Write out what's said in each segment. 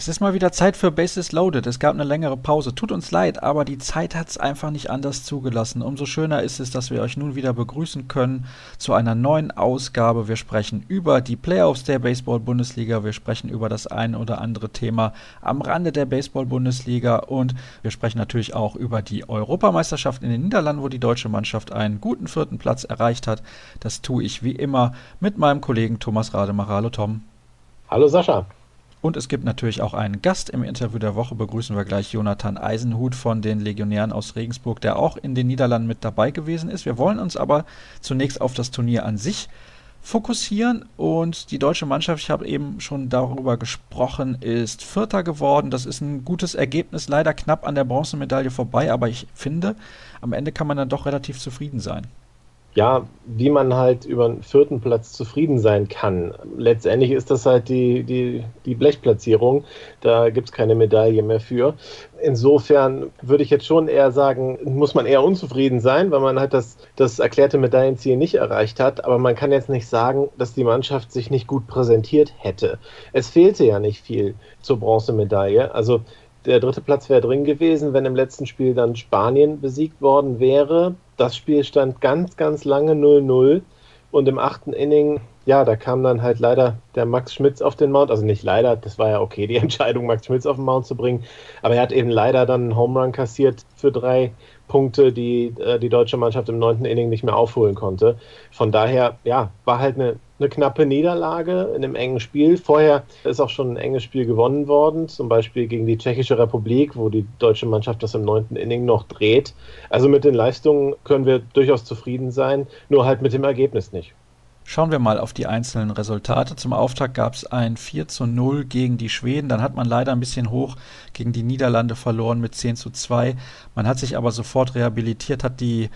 Es ist mal wieder Zeit für Bases Loaded. Es gab eine längere Pause. Tut uns leid, aber die Zeit hat es einfach nicht anders zugelassen. Umso schöner ist es, dass wir euch nun wieder begrüßen können zu einer neuen Ausgabe. Wir sprechen über die Playoffs der Baseball-Bundesliga. Wir sprechen über das ein oder andere Thema am Rande der Baseball-Bundesliga. Und wir sprechen natürlich auch über die Europameisterschaft in den Niederlanden, wo die deutsche Mannschaft einen guten vierten Platz erreicht hat. Das tue ich wie immer mit meinem Kollegen Thomas Rademacher. Hallo Tom. Hallo Sascha. Und es gibt natürlich auch einen Gast im Interview der Woche. Begrüßen wir gleich Jonathan Eisenhut von den Legionären aus Regensburg, der auch in den Niederlanden mit dabei gewesen ist. Wir wollen uns aber zunächst auf das Turnier an sich fokussieren und die deutsche Mannschaft, ich habe eben schon darüber gesprochen, ist Vierter geworden. Das ist ein gutes Ergebnis, leider knapp an der Bronzemedaille vorbei, aber ich finde, am Ende kann man dann doch relativ zufrieden sein ja, wie man halt über den vierten Platz zufrieden sein kann. Letztendlich ist das halt die, die, die Blechplatzierung. Da gibt es keine Medaille mehr für. Insofern würde ich jetzt schon eher sagen, muss man eher unzufrieden sein, weil man halt das, das erklärte Medaillenziel nicht erreicht hat. Aber man kann jetzt nicht sagen, dass die Mannschaft sich nicht gut präsentiert hätte. Es fehlte ja nicht viel zur Bronzemedaille. Also der dritte Platz wäre drin gewesen, wenn im letzten Spiel dann Spanien besiegt worden wäre. Das Spiel stand ganz, ganz lange 0-0 und im achten Inning, ja, da kam dann halt leider der Max Schmitz auf den Mount. Also nicht leider, das war ja okay, die Entscheidung, Max Schmitz auf den Mount zu bringen. Aber er hat eben leider dann einen Home Run kassiert für drei Punkte, die äh, die deutsche Mannschaft im neunten Inning nicht mehr aufholen konnte. Von daher, ja, war halt eine eine knappe Niederlage in einem engen Spiel. Vorher ist auch schon ein enges Spiel gewonnen worden, zum Beispiel gegen die Tschechische Republik, wo die deutsche Mannschaft das im neunten Inning noch dreht. Also mit den Leistungen können wir durchaus zufrieden sein, nur halt mit dem Ergebnis nicht. Schauen wir mal auf die einzelnen Resultate. Zum Auftakt gab es ein 4 zu 0 gegen die Schweden. Dann hat man leider ein bisschen hoch gegen die Niederlande verloren mit 10 zu 2. Man hat sich aber sofort rehabilitiert, hat die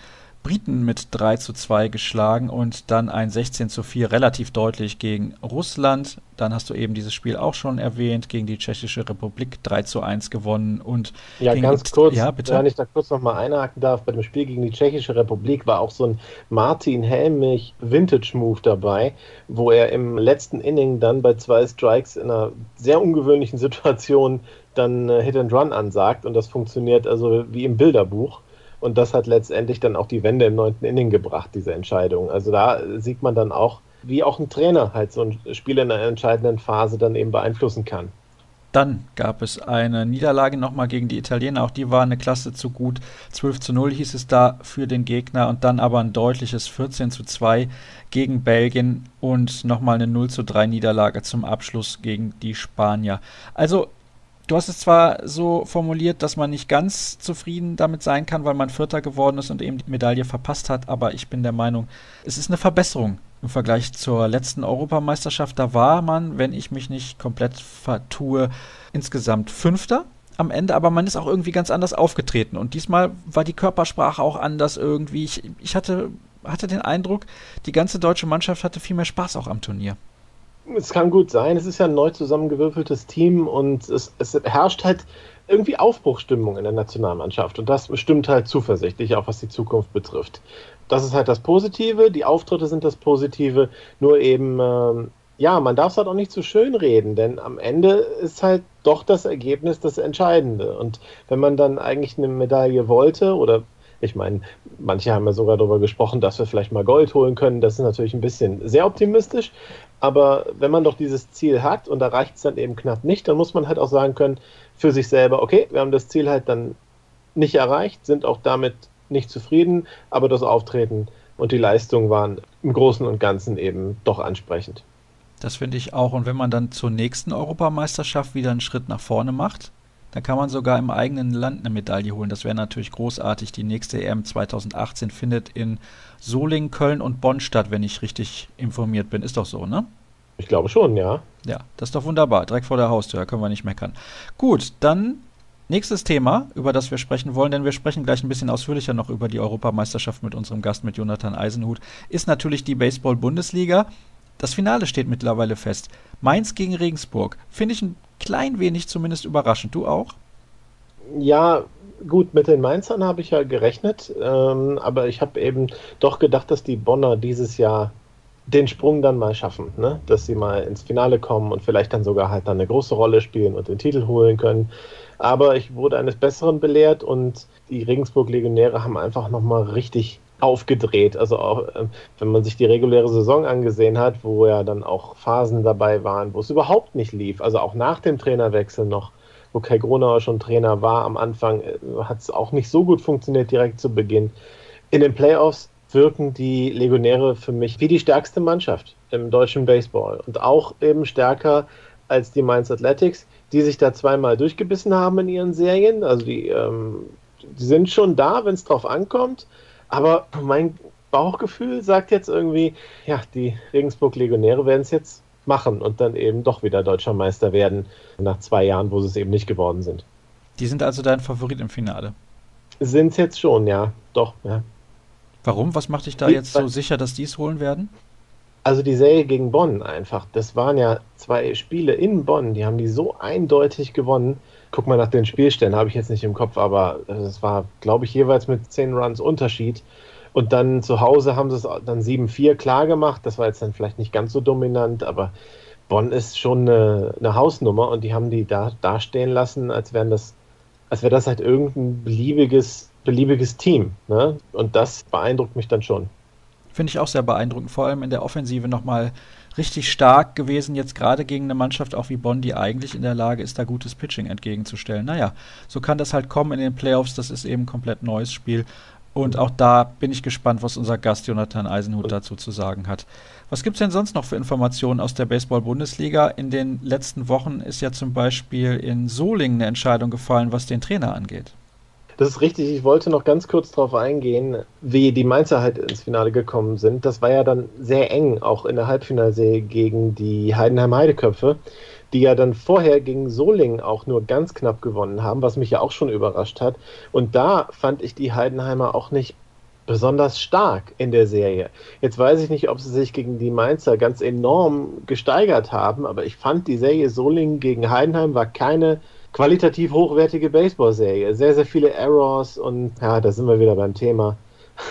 Briten mit 3 zu 2 geschlagen und dann ein 16 zu 4 relativ deutlich gegen Russland. Dann hast du eben dieses Spiel auch schon erwähnt, gegen die Tschechische Republik 3 zu 1 gewonnen und Ja, ganz kurz, ja, bitte? wenn ich da kurz nochmal einhaken darf, bei dem Spiel gegen die Tschechische Republik war auch so ein Martin Helmich Vintage-Move dabei, wo er im letzten Inning dann bei zwei Strikes in einer sehr ungewöhnlichen Situation dann äh, Hit and Run ansagt und das funktioniert also wie im Bilderbuch. Und das hat letztendlich dann auch die Wende im neunten Inning gebracht, diese Entscheidung. Also da sieht man dann auch, wie auch ein Trainer halt so ein Spiel in einer entscheidenden Phase dann eben beeinflussen kann. Dann gab es eine Niederlage nochmal gegen die Italiener. Auch die war eine Klasse zu gut. 12 zu 0 hieß es da für den Gegner und dann aber ein deutliches 14 zu 2 gegen Belgien und nochmal eine 0 zu 3 Niederlage zum Abschluss gegen die Spanier. Also Du hast es zwar so formuliert, dass man nicht ganz zufrieden damit sein kann, weil man Vierter geworden ist und eben die Medaille verpasst hat, aber ich bin der Meinung, es ist eine Verbesserung im Vergleich zur letzten Europameisterschaft. Da war man, wenn ich mich nicht komplett vertue, insgesamt Fünfter am Ende, aber man ist auch irgendwie ganz anders aufgetreten. Und diesmal war die Körpersprache auch anders irgendwie. Ich, ich hatte, hatte den Eindruck, die ganze deutsche Mannschaft hatte viel mehr Spaß auch am Turnier. Es kann gut sein. Es ist ja ein neu zusammengewürfeltes Team und es, es herrscht halt irgendwie Aufbruchstimmung in der Nationalmannschaft. Und das stimmt halt zuversichtlich, auch was die Zukunft betrifft. Das ist halt das Positive. Die Auftritte sind das Positive. Nur eben, ähm, ja, man darf es halt auch nicht zu schön reden, denn am Ende ist halt doch das Ergebnis das Entscheidende. Und wenn man dann eigentlich eine Medaille wollte oder ich meine, manche haben ja sogar darüber gesprochen, dass wir vielleicht mal Gold holen können. Das ist natürlich ein bisschen sehr optimistisch. Aber wenn man doch dieses Ziel hat und da reicht es dann eben knapp nicht, dann muss man halt auch sagen können für sich selber, okay, wir haben das Ziel halt dann nicht erreicht, sind auch damit nicht zufrieden, aber das Auftreten und die Leistung waren im Großen und Ganzen eben doch ansprechend. Das finde ich auch. Und wenn man dann zur nächsten Europameisterschaft wieder einen Schritt nach vorne macht, dann kann man sogar im eigenen Land eine Medaille holen. Das wäre natürlich großartig. Die nächste EM 2018 findet in Solingen, Köln und Bonn statt, wenn ich richtig informiert bin. Ist doch so, ne? Ich glaube schon, ja. Ja, das ist doch wunderbar. Direkt vor der Haustür, da können wir nicht meckern. Gut, dann nächstes Thema, über das wir sprechen wollen, denn wir sprechen gleich ein bisschen ausführlicher noch über die Europameisterschaft mit unserem Gast, mit Jonathan Eisenhut, ist natürlich die Baseball-Bundesliga. Das Finale steht mittlerweile fest. Mainz gegen Regensburg. Finde ich ein klein wenig zumindest überraschend. Du auch? Ja, gut, mit den Mainzern habe ich ja gerechnet, ähm, aber ich habe eben doch gedacht, dass die Bonner dieses Jahr den Sprung dann mal schaffen, ne? dass sie mal ins Finale kommen und vielleicht dann sogar halt dann eine große Rolle spielen und den Titel holen können. Aber ich wurde eines Besseren belehrt und die Regensburg-Legionäre haben einfach nochmal richtig aufgedreht. Also auch, äh, wenn man sich die reguläre Saison angesehen hat, wo ja dann auch Phasen dabei waren, wo es überhaupt nicht lief. Also auch nach dem Trainerwechsel noch, wo Kai Gronauer schon Trainer war am Anfang, äh, hat es auch nicht so gut funktioniert direkt zu Beginn. In den Playoffs wirken die Legionäre für mich wie die stärkste Mannschaft im deutschen Baseball und auch eben stärker als die Mainz Athletics, die sich da zweimal durchgebissen haben in ihren Serien. Also die, ähm, die sind schon da, wenn es drauf ankommt. Aber mein Bauchgefühl sagt jetzt irgendwie, ja, die Regensburg Legionäre werden es jetzt machen und dann eben doch wieder deutscher Meister werden nach zwei Jahren, wo sie es eben nicht geworden sind. Die sind also dein Favorit im Finale? Sind es jetzt schon, ja, doch, ja. Warum? Was macht dich da jetzt so sicher, dass die es holen werden? Also die Serie gegen Bonn einfach. Das waren ja zwei Spiele in Bonn, die haben die so eindeutig gewonnen. Guck mal nach den Spielständen, habe ich jetzt nicht im Kopf, aber es war, glaube ich, jeweils mit zehn Runs Unterschied. Und dann zu Hause haben sie es dann 7-4 klar gemacht. Das war jetzt dann vielleicht nicht ganz so dominant, aber Bonn ist schon eine, eine Hausnummer und die haben die da dastehen lassen, als wären das, als wäre das halt irgendein beliebiges beliebiges Team. Ne? Und das beeindruckt mich dann schon. Finde ich auch sehr beeindruckend, vor allem in der Offensive nochmal richtig stark gewesen, jetzt gerade gegen eine Mannschaft auch wie Bonn, die eigentlich in der Lage ist, da gutes Pitching entgegenzustellen. Naja, so kann das halt kommen in den Playoffs, das ist eben ein komplett neues Spiel. Und auch da bin ich gespannt, was unser Gast Jonathan Eisenhut dazu zu sagen hat. Was gibt es denn sonst noch für Informationen aus der Baseball-Bundesliga? In den letzten Wochen ist ja zum Beispiel in Solingen eine Entscheidung gefallen, was den Trainer angeht. Das ist richtig. Ich wollte noch ganz kurz darauf eingehen, wie die Mainzer halt ins Finale gekommen sind. Das war ja dann sehr eng, auch in der Halbfinalserie gegen die Heidenheim Heideköpfe, die ja dann vorher gegen Solingen auch nur ganz knapp gewonnen haben, was mich ja auch schon überrascht hat. Und da fand ich die Heidenheimer auch nicht besonders stark in der Serie. Jetzt weiß ich nicht, ob sie sich gegen die Mainzer ganz enorm gesteigert haben, aber ich fand die Serie Solingen gegen Heidenheim war keine qualitativ hochwertige Baseball-Serie. Sehr, sehr viele Errors und ja, da sind wir wieder beim Thema.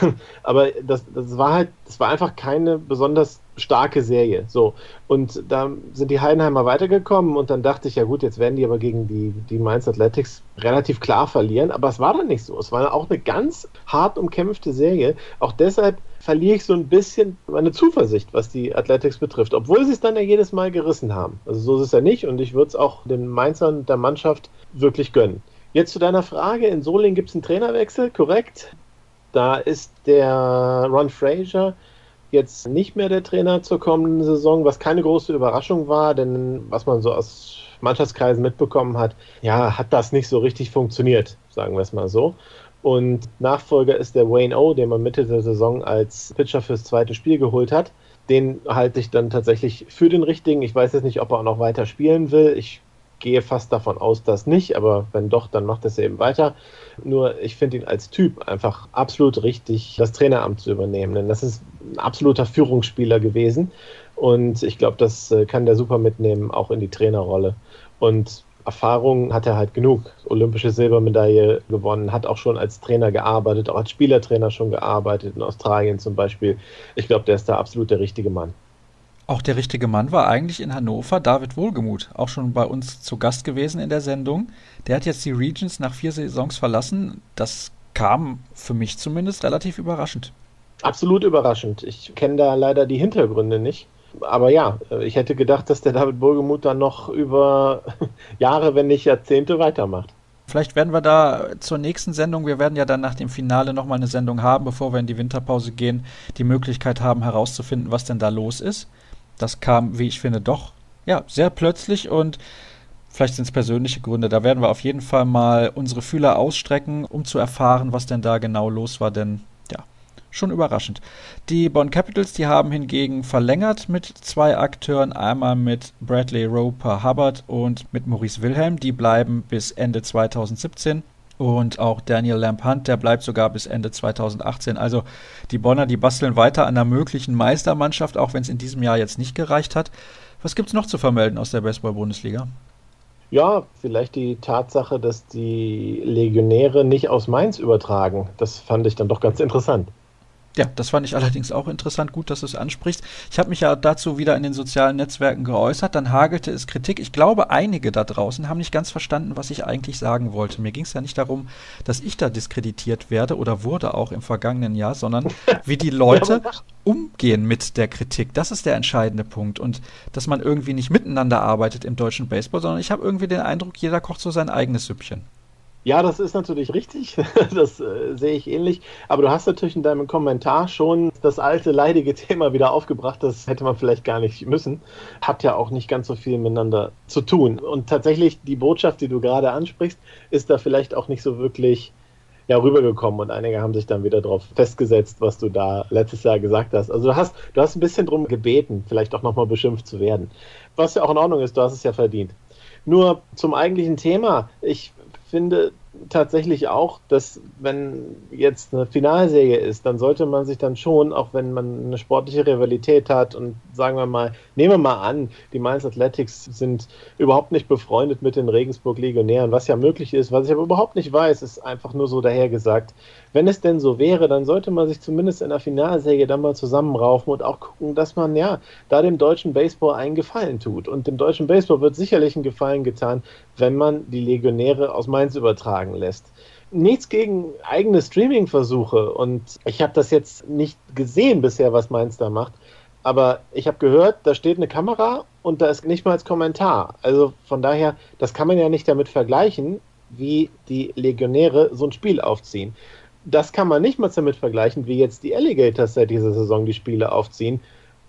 Aber das, das war halt, das war einfach keine besonders starke Serie. So. Und da sind die Heidenheimer weitergekommen und dann dachte ich, ja gut, jetzt werden die aber gegen die, die Mainz Athletics relativ klar verlieren. Aber es war dann nicht so. Es war auch eine ganz hart umkämpfte Serie. Auch deshalb verliere ich so ein bisschen meine Zuversicht, was die Athletics betrifft, obwohl sie es dann ja jedes Mal gerissen haben. Also so ist es ja nicht und ich würde es auch den Mainzern der Mannschaft wirklich gönnen. Jetzt zu deiner Frage, in Solingen gibt es einen Trainerwechsel, korrekt? Da ist der Ron Fraser jetzt nicht mehr der Trainer zur kommenden Saison, was keine große Überraschung war, denn was man so aus Mannschaftskreisen mitbekommen hat, ja, hat das nicht so richtig funktioniert, sagen wir es mal so. Und Nachfolger ist der Wayne O, den man Mitte der Saison als Pitcher fürs zweite Spiel geholt hat. Den halte ich dann tatsächlich für den richtigen. Ich weiß jetzt nicht, ob er auch noch weiter spielen will. Ich gehe fast davon aus, dass nicht, aber wenn doch, dann macht es eben weiter. Nur ich finde ihn als Typ einfach absolut richtig, das Traineramt zu übernehmen, denn das ist ein absoluter Führungsspieler gewesen und ich glaube, das äh, kann der super mitnehmen, auch in die Trainerrolle. Und Erfahrung hat er halt genug. Olympische Silbermedaille gewonnen, hat auch schon als Trainer gearbeitet, auch als Spielertrainer schon gearbeitet, in Australien zum Beispiel. Ich glaube, der ist da absolut der richtige Mann. Auch der richtige Mann war eigentlich in Hannover David Wohlgemuth, auch schon bei uns zu Gast gewesen in der Sendung. Der hat jetzt die Regions nach vier Saisons verlassen. Das kam für mich zumindest relativ überraschend. Absolut überraschend. Ich kenne da leider die Hintergründe nicht aber ja, ich hätte gedacht, dass der David Burgemuth dann noch über Jahre, wenn nicht Jahrzehnte weitermacht. Vielleicht werden wir da zur nächsten Sendung, wir werden ja dann nach dem Finale nochmal eine Sendung haben, bevor wir in die Winterpause gehen, die Möglichkeit haben herauszufinden, was denn da los ist. Das kam, wie ich finde, doch ja, sehr plötzlich und vielleicht sind es persönliche Gründe. Da werden wir auf jeden Fall mal unsere Fühler ausstrecken, um zu erfahren, was denn da genau los war, denn schon überraschend. Die Bonn Capitals, die haben hingegen verlängert mit zwei Akteuren, einmal mit Bradley Roper Hubbard und mit Maurice Wilhelm. Die bleiben bis Ende 2017. Und auch Daniel Lamp Hunt, der bleibt sogar bis Ende 2018. Also die Bonner, die basteln weiter an einer möglichen Meistermannschaft, auch wenn es in diesem Jahr jetzt nicht gereicht hat. Was gibt es noch zu vermelden aus der Baseball-Bundesliga? Ja, vielleicht die Tatsache, dass die Legionäre nicht aus Mainz übertragen. Das fand ich dann doch ganz interessant. Ja, das fand ich allerdings auch interessant. Gut, dass du es ansprichst. Ich habe mich ja dazu wieder in den sozialen Netzwerken geäußert. Dann hagelte es Kritik. Ich glaube, einige da draußen haben nicht ganz verstanden, was ich eigentlich sagen wollte. Mir ging es ja nicht darum, dass ich da diskreditiert werde oder wurde auch im vergangenen Jahr, sondern wie die Leute umgehen mit der Kritik. Das ist der entscheidende Punkt. Und dass man irgendwie nicht miteinander arbeitet im deutschen Baseball, sondern ich habe irgendwie den Eindruck, jeder kocht so sein eigenes Süppchen. Ja, das ist natürlich richtig. Das äh, sehe ich ähnlich. Aber du hast natürlich in deinem Kommentar schon das alte leidige Thema wieder aufgebracht. Das hätte man vielleicht gar nicht müssen. Hat ja auch nicht ganz so viel miteinander zu tun. Und tatsächlich die Botschaft, die du gerade ansprichst, ist da vielleicht auch nicht so wirklich ja, rübergekommen und einige haben sich dann wieder darauf festgesetzt, was du da letztes Jahr gesagt hast. Also du hast, du hast ein bisschen drum gebeten, vielleicht auch nochmal beschimpft zu werden. Was ja auch in Ordnung ist, du hast es ja verdient. Nur zum eigentlichen Thema. Ich finde tatsächlich auch, dass wenn jetzt eine Finalserie ist, dann sollte man sich dann schon, auch wenn man eine sportliche Rivalität hat und sagen wir mal, nehmen wir mal an, die Mainz Athletics sind überhaupt nicht befreundet mit den Regensburg Legionären, was ja möglich ist, was ich aber überhaupt nicht weiß, ist einfach nur so dahergesagt. Wenn es denn so wäre, dann sollte man sich zumindest in der Finalserie dann mal zusammenraufen und auch gucken, dass man ja da dem deutschen Baseball einen Gefallen tut. Und dem deutschen Baseball wird sicherlich einen Gefallen getan, wenn man die Legionäre aus Mainz übertragen lässt nichts gegen eigene Streaming-Versuche und ich habe das jetzt nicht gesehen bisher, was Mainz da macht. Aber ich habe gehört, da steht eine Kamera und da ist nicht mal als Kommentar. Also von daher, das kann man ja nicht damit vergleichen, wie die Legionäre so ein Spiel aufziehen. Das kann man nicht mal damit vergleichen, wie jetzt die Alligators seit dieser Saison die Spiele aufziehen.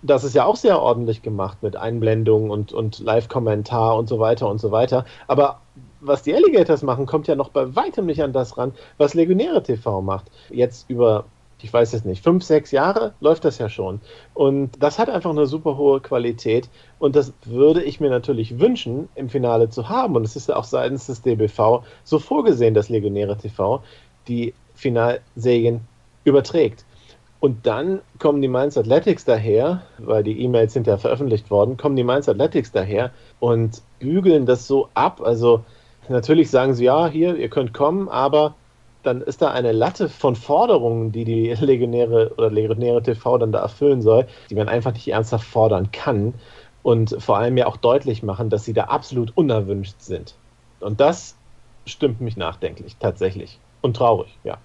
Das ist ja auch sehr ordentlich gemacht mit Einblendungen und, und Live-Kommentar und so weiter und so weiter. Aber was die Alligators machen, kommt ja noch bei weitem nicht an das ran, was Legionäre TV macht. Jetzt über, ich weiß es nicht, fünf, sechs Jahre läuft das ja schon. Und das hat einfach eine super hohe Qualität. Und das würde ich mir natürlich wünschen, im Finale zu haben. Und es ist ja auch seitens des DBV so vorgesehen, dass Legionäre TV die Finalserien überträgt. Und dann kommen die Mainz Athletics daher, weil die E-Mails sind ja veröffentlicht worden, kommen die Mainz Athletics daher und bügeln das so ab. Also natürlich sagen sie, ja, hier, ihr könnt kommen, aber dann ist da eine Latte von Forderungen, die die Legionäre oder Legionäre TV dann da erfüllen soll, die man einfach nicht ernsthaft fordern kann und vor allem ja auch deutlich machen, dass sie da absolut unerwünscht sind. Und das stimmt mich nachdenklich, tatsächlich. Und traurig, ja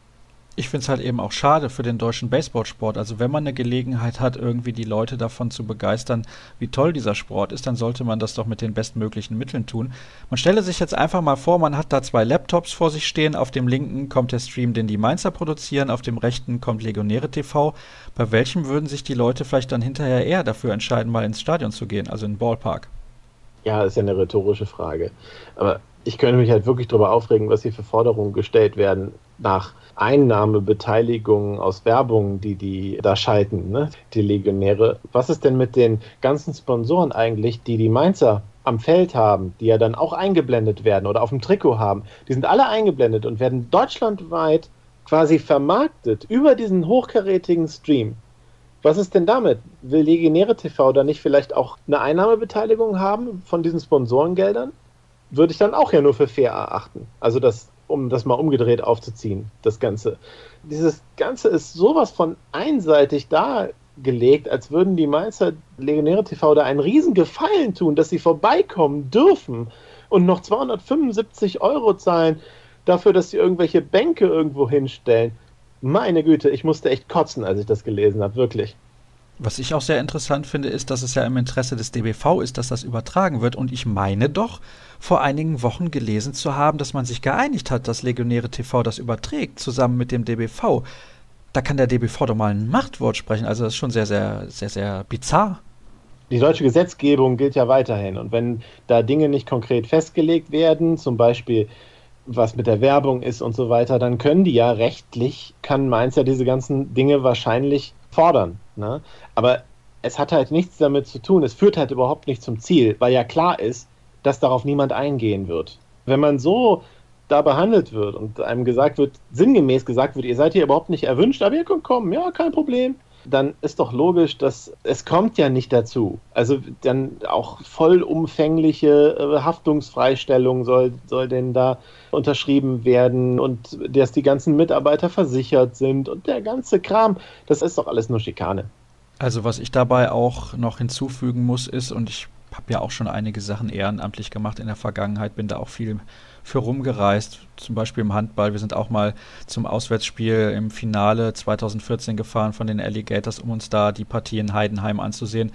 ich finde es halt eben auch schade für den deutschen Baseballsport. Also wenn man eine Gelegenheit hat, irgendwie die Leute davon zu begeistern, wie toll dieser Sport ist, dann sollte man das doch mit den bestmöglichen Mitteln tun. Man stelle sich jetzt einfach mal vor, man hat da zwei Laptops vor sich stehen. Auf dem linken kommt der Stream, den die Mainzer produzieren, auf dem rechten kommt Legionäre TV. Bei welchem würden sich die Leute vielleicht dann hinterher eher dafür entscheiden, mal ins Stadion zu gehen, also in den Ballpark? Ja, ist ja eine rhetorische Frage. Aber ich könnte mich halt wirklich darüber aufregen, was hier für Forderungen gestellt werden nach Einnahmebeteiligungen aus Werbung, die die da schalten, ne? die Legionäre. Was ist denn mit den ganzen Sponsoren eigentlich, die die Mainzer am Feld haben, die ja dann auch eingeblendet werden oder auf dem Trikot haben? Die sind alle eingeblendet und werden deutschlandweit quasi vermarktet über diesen hochkarätigen Stream. Was ist denn damit? Will Legionäre TV da nicht vielleicht auch eine Einnahmebeteiligung haben von diesen Sponsorengeldern? Würde ich dann auch ja nur für fair erachten. Also das um das mal umgedreht aufzuziehen, das Ganze. Dieses Ganze ist sowas von einseitig dargelegt, als würden die Mainzer Legionäre TV da einen riesen Gefallen tun, dass sie vorbeikommen dürfen und noch 275 Euro zahlen dafür, dass sie irgendwelche Bänke irgendwo hinstellen. Meine Güte, ich musste echt kotzen, als ich das gelesen habe, wirklich. Was ich auch sehr interessant finde, ist, dass es ja im Interesse des DBV ist, dass das übertragen wird. Und ich meine doch, vor einigen Wochen gelesen zu haben, dass man sich geeinigt hat, dass Legionäre TV das überträgt, zusammen mit dem DBV. Da kann der DBV doch mal ein Machtwort sprechen. Also das ist schon sehr, sehr, sehr, sehr bizarr. Die deutsche Gesetzgebung gilt ja weiterhin. Und wenn da Dinge nicht konkret festgelegt werden, zum Beispiel was mit der Werbung ist und so weiter, dann können die ja rechtlich, kann Mainz ja diese ganzen Dinge wahrscheinlich fordern. Ne? Aber es hat halt nichts damit zu tun, es führt halt überhaupt nicht zum Ziel, weil ja klar ist, dass darauf niemand eingehen wird. Wenn man so da behandelt wird und einem gesagt wird, sinngemäß gesagt wird, ihr seid hier überhaupt nicht erwünscht, aber ihr könnt kommen, ja, kein Problem. Dann ist doch logisch, dass es kommt ja nicht dazu. Also dann auch vollumfängliche äh, Haftungsfreistellung soll, soll denn da unterschrieben werden und dass die ganzen Mitarbeiter versichert sind und der ganze Kram. Das ist doch alles nur Schikane. Also was ich dabei auch noch hinzufügen muss, ist, und ich habe ja auch schon einige Sachen ehrenamtlich gemacht in der Vergangenheit, bin da auch viel für rumgereist, zum Beispiel im Handball. Wir sind auch mal zum Auswärtsspiel im Finale 2014 gefahren von den Alligators, um uns da die Partie in Heidenheim anzusehen.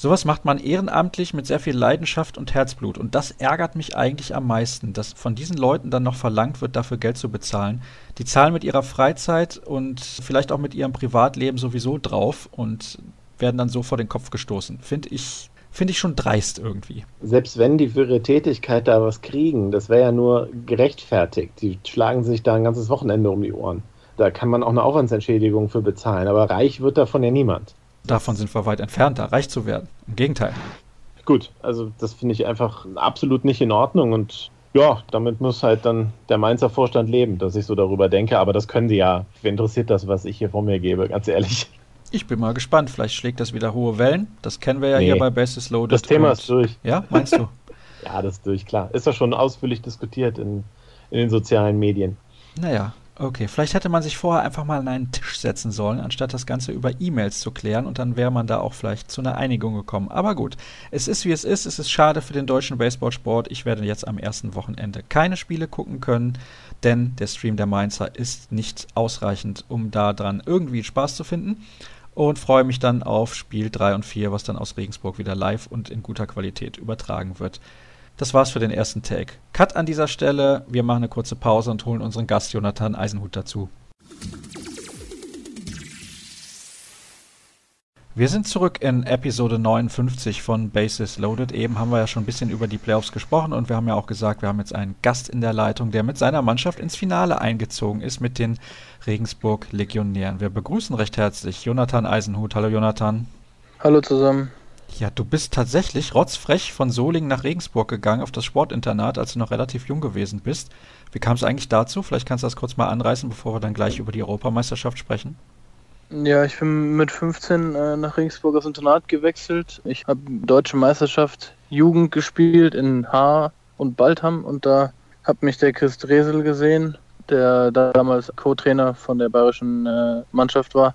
Sowas macht man ehrenamtlich mit sehr viel Leidenschaft und Herzblut. Und das ärgert mich eigentlich am meisten, dass von diesen Leuten dann noch verlangt wird, dafür Geld zu bezahlen. Die zahlen mit ihrer Freizeit und vielleicht auch mit ihrem Privatleben sowieso drauf und werden dann so vor den Kopf gestoßen. Finde ich finde ich schon dreist irgendwie. Selbst wenn die für ihre Tätigkeit da was kriegen, das wäre ja nur gerechtfertigt. Die schlagen sich da ein ganzes Wochenende um die Ohren. Da kann man auch eine Aufwandsentschädigung für bezahlen, aber reich wird davon ja niemand. Davon sind wir weit entfernt, da reich zu werden. Im Gegenteil. Gut, also das finde ich einfach absolut nicht in Ordnung und ja, damit muss halt dann der Mainzer Vorstand leben, dass ich so darüber denke, aber das können sie ja. Wer interessiert das, was ich hier vor mir gebe, ganz ehrlich. Ich bin mal gespannt. Vielleicht schlägt das wieder hohe Wellen. Das kennen wir ja nee. hier bei Basis Loaded. Das Thema ist durch. Ja, meinst du? ja, das ist durch, klar. Ist ja schon ausführlich diskutiert in, in den sozialen Medien. Naja, okay. Vielleicht hätte man sich vorher einfach mal an einen Tisch setzen sollen, anstatt das Ganze über E-Mails zu klären und dann wäre man da auch vielleicht zu einer Einigung gekommen. Aber gut, es ist wie es ist. Es ist schade für den deutschen Baseballsport. Ich werde jetzt am ersten Wochenende keine Spiele gucken können, denn der Stream der Mainzer ist nicht ausreichend, um da dran irgendwie Spaß zu finden und freue mich dann auf Spiel 3 und 4, was dann aus Regensburg wieder live und in guter Qualität übertragen wird. Das war's für den ersten Take. Cut an dieser Stelle. Wir machen eine kurze Pause und holen unseren Gast Jonathan Eisenhut dazu. Wir sind zurück in Episode 59 von Basis Loaded. Eben haben wir ja schon ein bisschen über die Playoffs gesprochen und wir haben ja auch gesagt, wir haben jetzt einen Gast in der Leitung, der mit seiner Mannschaft ins Finale eingezogen ist mit den Regensburg Legionären. Wir begrüßen recht herzlich Jonathan Eisenhut. Hallo Jonathan. Hallo zusammen. Ja, du bist tatsächlich rotzfrech von Solingen nach Regensburg gegangen auf das Sportinternat, als du noch relativ jung gewesen bist. Wie kam es eigentlich dazu? Vielleicht kannst du das kurz mal anreißen, bevor wir dann gleich über die Europameisterschaft sprechen. Ja, ich bin mit 15 äh, nach Regensburg aufs Internat gewechselt. Ich habe Deutsche Meisterschaft Jugend gespielt in Haar und Baltham und da hat mich der Chris Dresel gesehen, der damals Co-Trainer von der bayerischen äh, Mannschaft war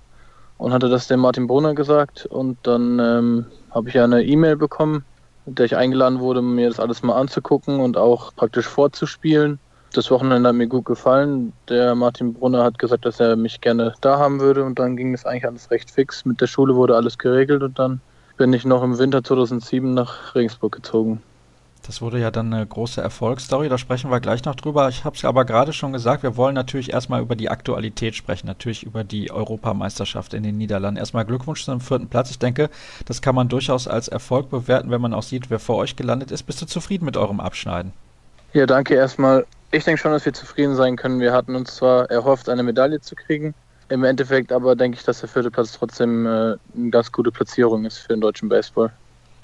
und hatte das dem Martin Brunner gesagt und dann ähm, habe ich eine E-Mail bekommen, mit der ich eingeladen wurde, mir das alles mal anzugucken und auch praktisch vorzuspielen das Wochenende hat mir gut gefallen. Der Martin Brunner hat gesagt, dass er mich gerne da haben würde und dann ging es eigentlich alles recht fix. Mit der Schule wurde alles geregelt und dann bin ich noch im Winter 2007 nach Regensburg gezogen. Das wurde ja dann eine große Erfolgsstory, da sprechen wir gleich noch drüber. Ich habe es aber gerade schon gesagt, wir wollen natürlich erstmal über die Aktualität sprechen, natürlich über die Europameisterschaft in den Niederlanden. Erstmal Glückwunsch zum vierten Platz. Ich denke, das kann man durchaus als Erfolg bewerten, wenn man auch sieht, wer vor euch gelandet ist. Bist du zufrieden mit eurem Abschneiden? Ja, danke erstmal. Ich denke schon, dass wir zufrieden sein können. Wir hatten uns zwar erhofft, eine Medaille zu kriegen. Im Endeffekt aber denke ich, dass der vierte Platz trotzdem äh, eine ganz gute Platzierung ist für den deutschen Baseball.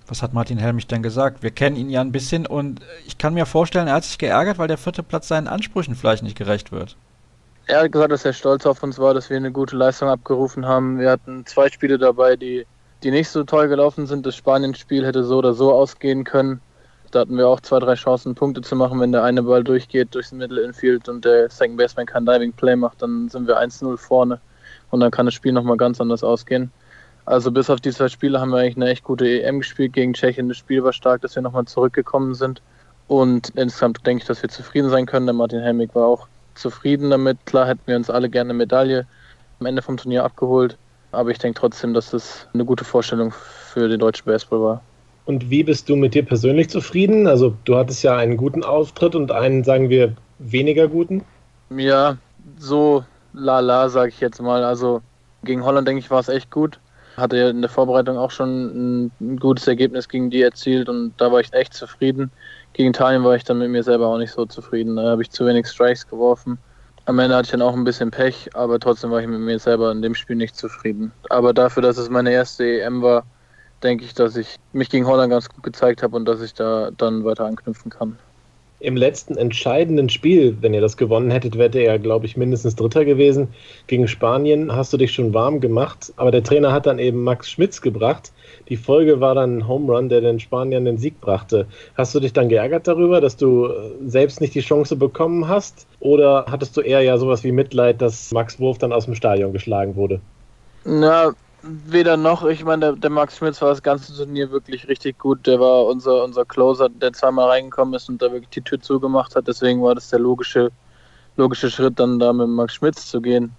Was hat Martin Helmich denn gesagt? Wir kennen ihn ja ein bisschen und ich kann mir vorstellen, er hat sich geärgert, weil der vierte Platz seinen Ansprüchen vielleicht nicht gerecht wird. Er hat gesagt, dass er stolz auf uns war, dass wir eine gute Leistung abgerufen haben. Wir hatten zwei Spiele dabei, die, die nicht so toll gelaufen sind. Das Spanien-Spiel hätte so oder so ausgehen können. Da hatten wir auch zwei, drei Chancen, Punkte zu machen. Wenn der eine Ball durchgeht durchs Middle Infield und der Second Baseman kein Diving Play macht, dann sind wir 1-0 vorne und dann kann das Spiel nochmal ganz anders ausgehen. Also bis auf die zwei Spiele haben wir eigentlich eine echt gute EM gespielt gegen Tschechien. Das Spiel war stark, dass wir nochmal zurückgekommen sind. Und insgesamt denke ich, dass wir zufrieden sein können. Der Martin Helmig war auch zufrieden damit. Klar hätten wir uns alle gerne eine Medaille am Ende vom Turnier abgeholt. Aber ich denke trotzdem, dass das eine gute Vorstellung für den deutschen Baseball war. Und wie bist du mit dir persönlich zufrieden? Also du hattest ja einen guten Auftritt und einen, sagen wir, weniger guten. Ja, so lala, sage ich jetzt mal. Also gegen Holland, denke ich, war es echt gut. Hatte ja in der Vorbereitung auch schon ein, gutes Ergebnis gegen die erzielt und da war ich echt zufrieden. Gegen Italien war ich dann mit mir selber auch nicht so zufrieden. Da habe ich zu wenig Strikes geworfen. Am Ende hatte ich dann auch ein bisschen Pech, aber trotzdem war ich mit mir selber in dem Spiel nicht zufrieden. Aber dafür, dass es meine erste EM war, denke ich, dass ich mich gegen Holland ganz gut gezeigt habe und dass ich da dann weiter anknüpfen kann. Im letzten entscheidenden Spiel, wenn ihr das gewonnen hättet, wärt ihr ja, glaube ich, mindestens Dritter gewesen. Gegen Spanien hast du dich schon warm gemacht, aber der Trainer hat dann eben Max Schmitz gebracht. Die Folge war dann ein Home Run, der den Spaniern den Sieg brachte. Hast du dich dann geärgert darüber, dass du äh, selbst nicht die Chance bekommen hast? Oder hattest du eher ja sowas wie Mitleid, dass Max Wurf dann aus dem Stadion geschlagen wurde? Na, weder noch. Ich meine, der, der, Max Schmitz war das ganze Turnier wirklich richtig gut. Der war unser, unser Closer, der zweimal reingekommen ist und da wirklich die Tür zugemacht hat. Deswegen war das der logische, logische Schritt, dann da mit Max Schmitz zu gehen.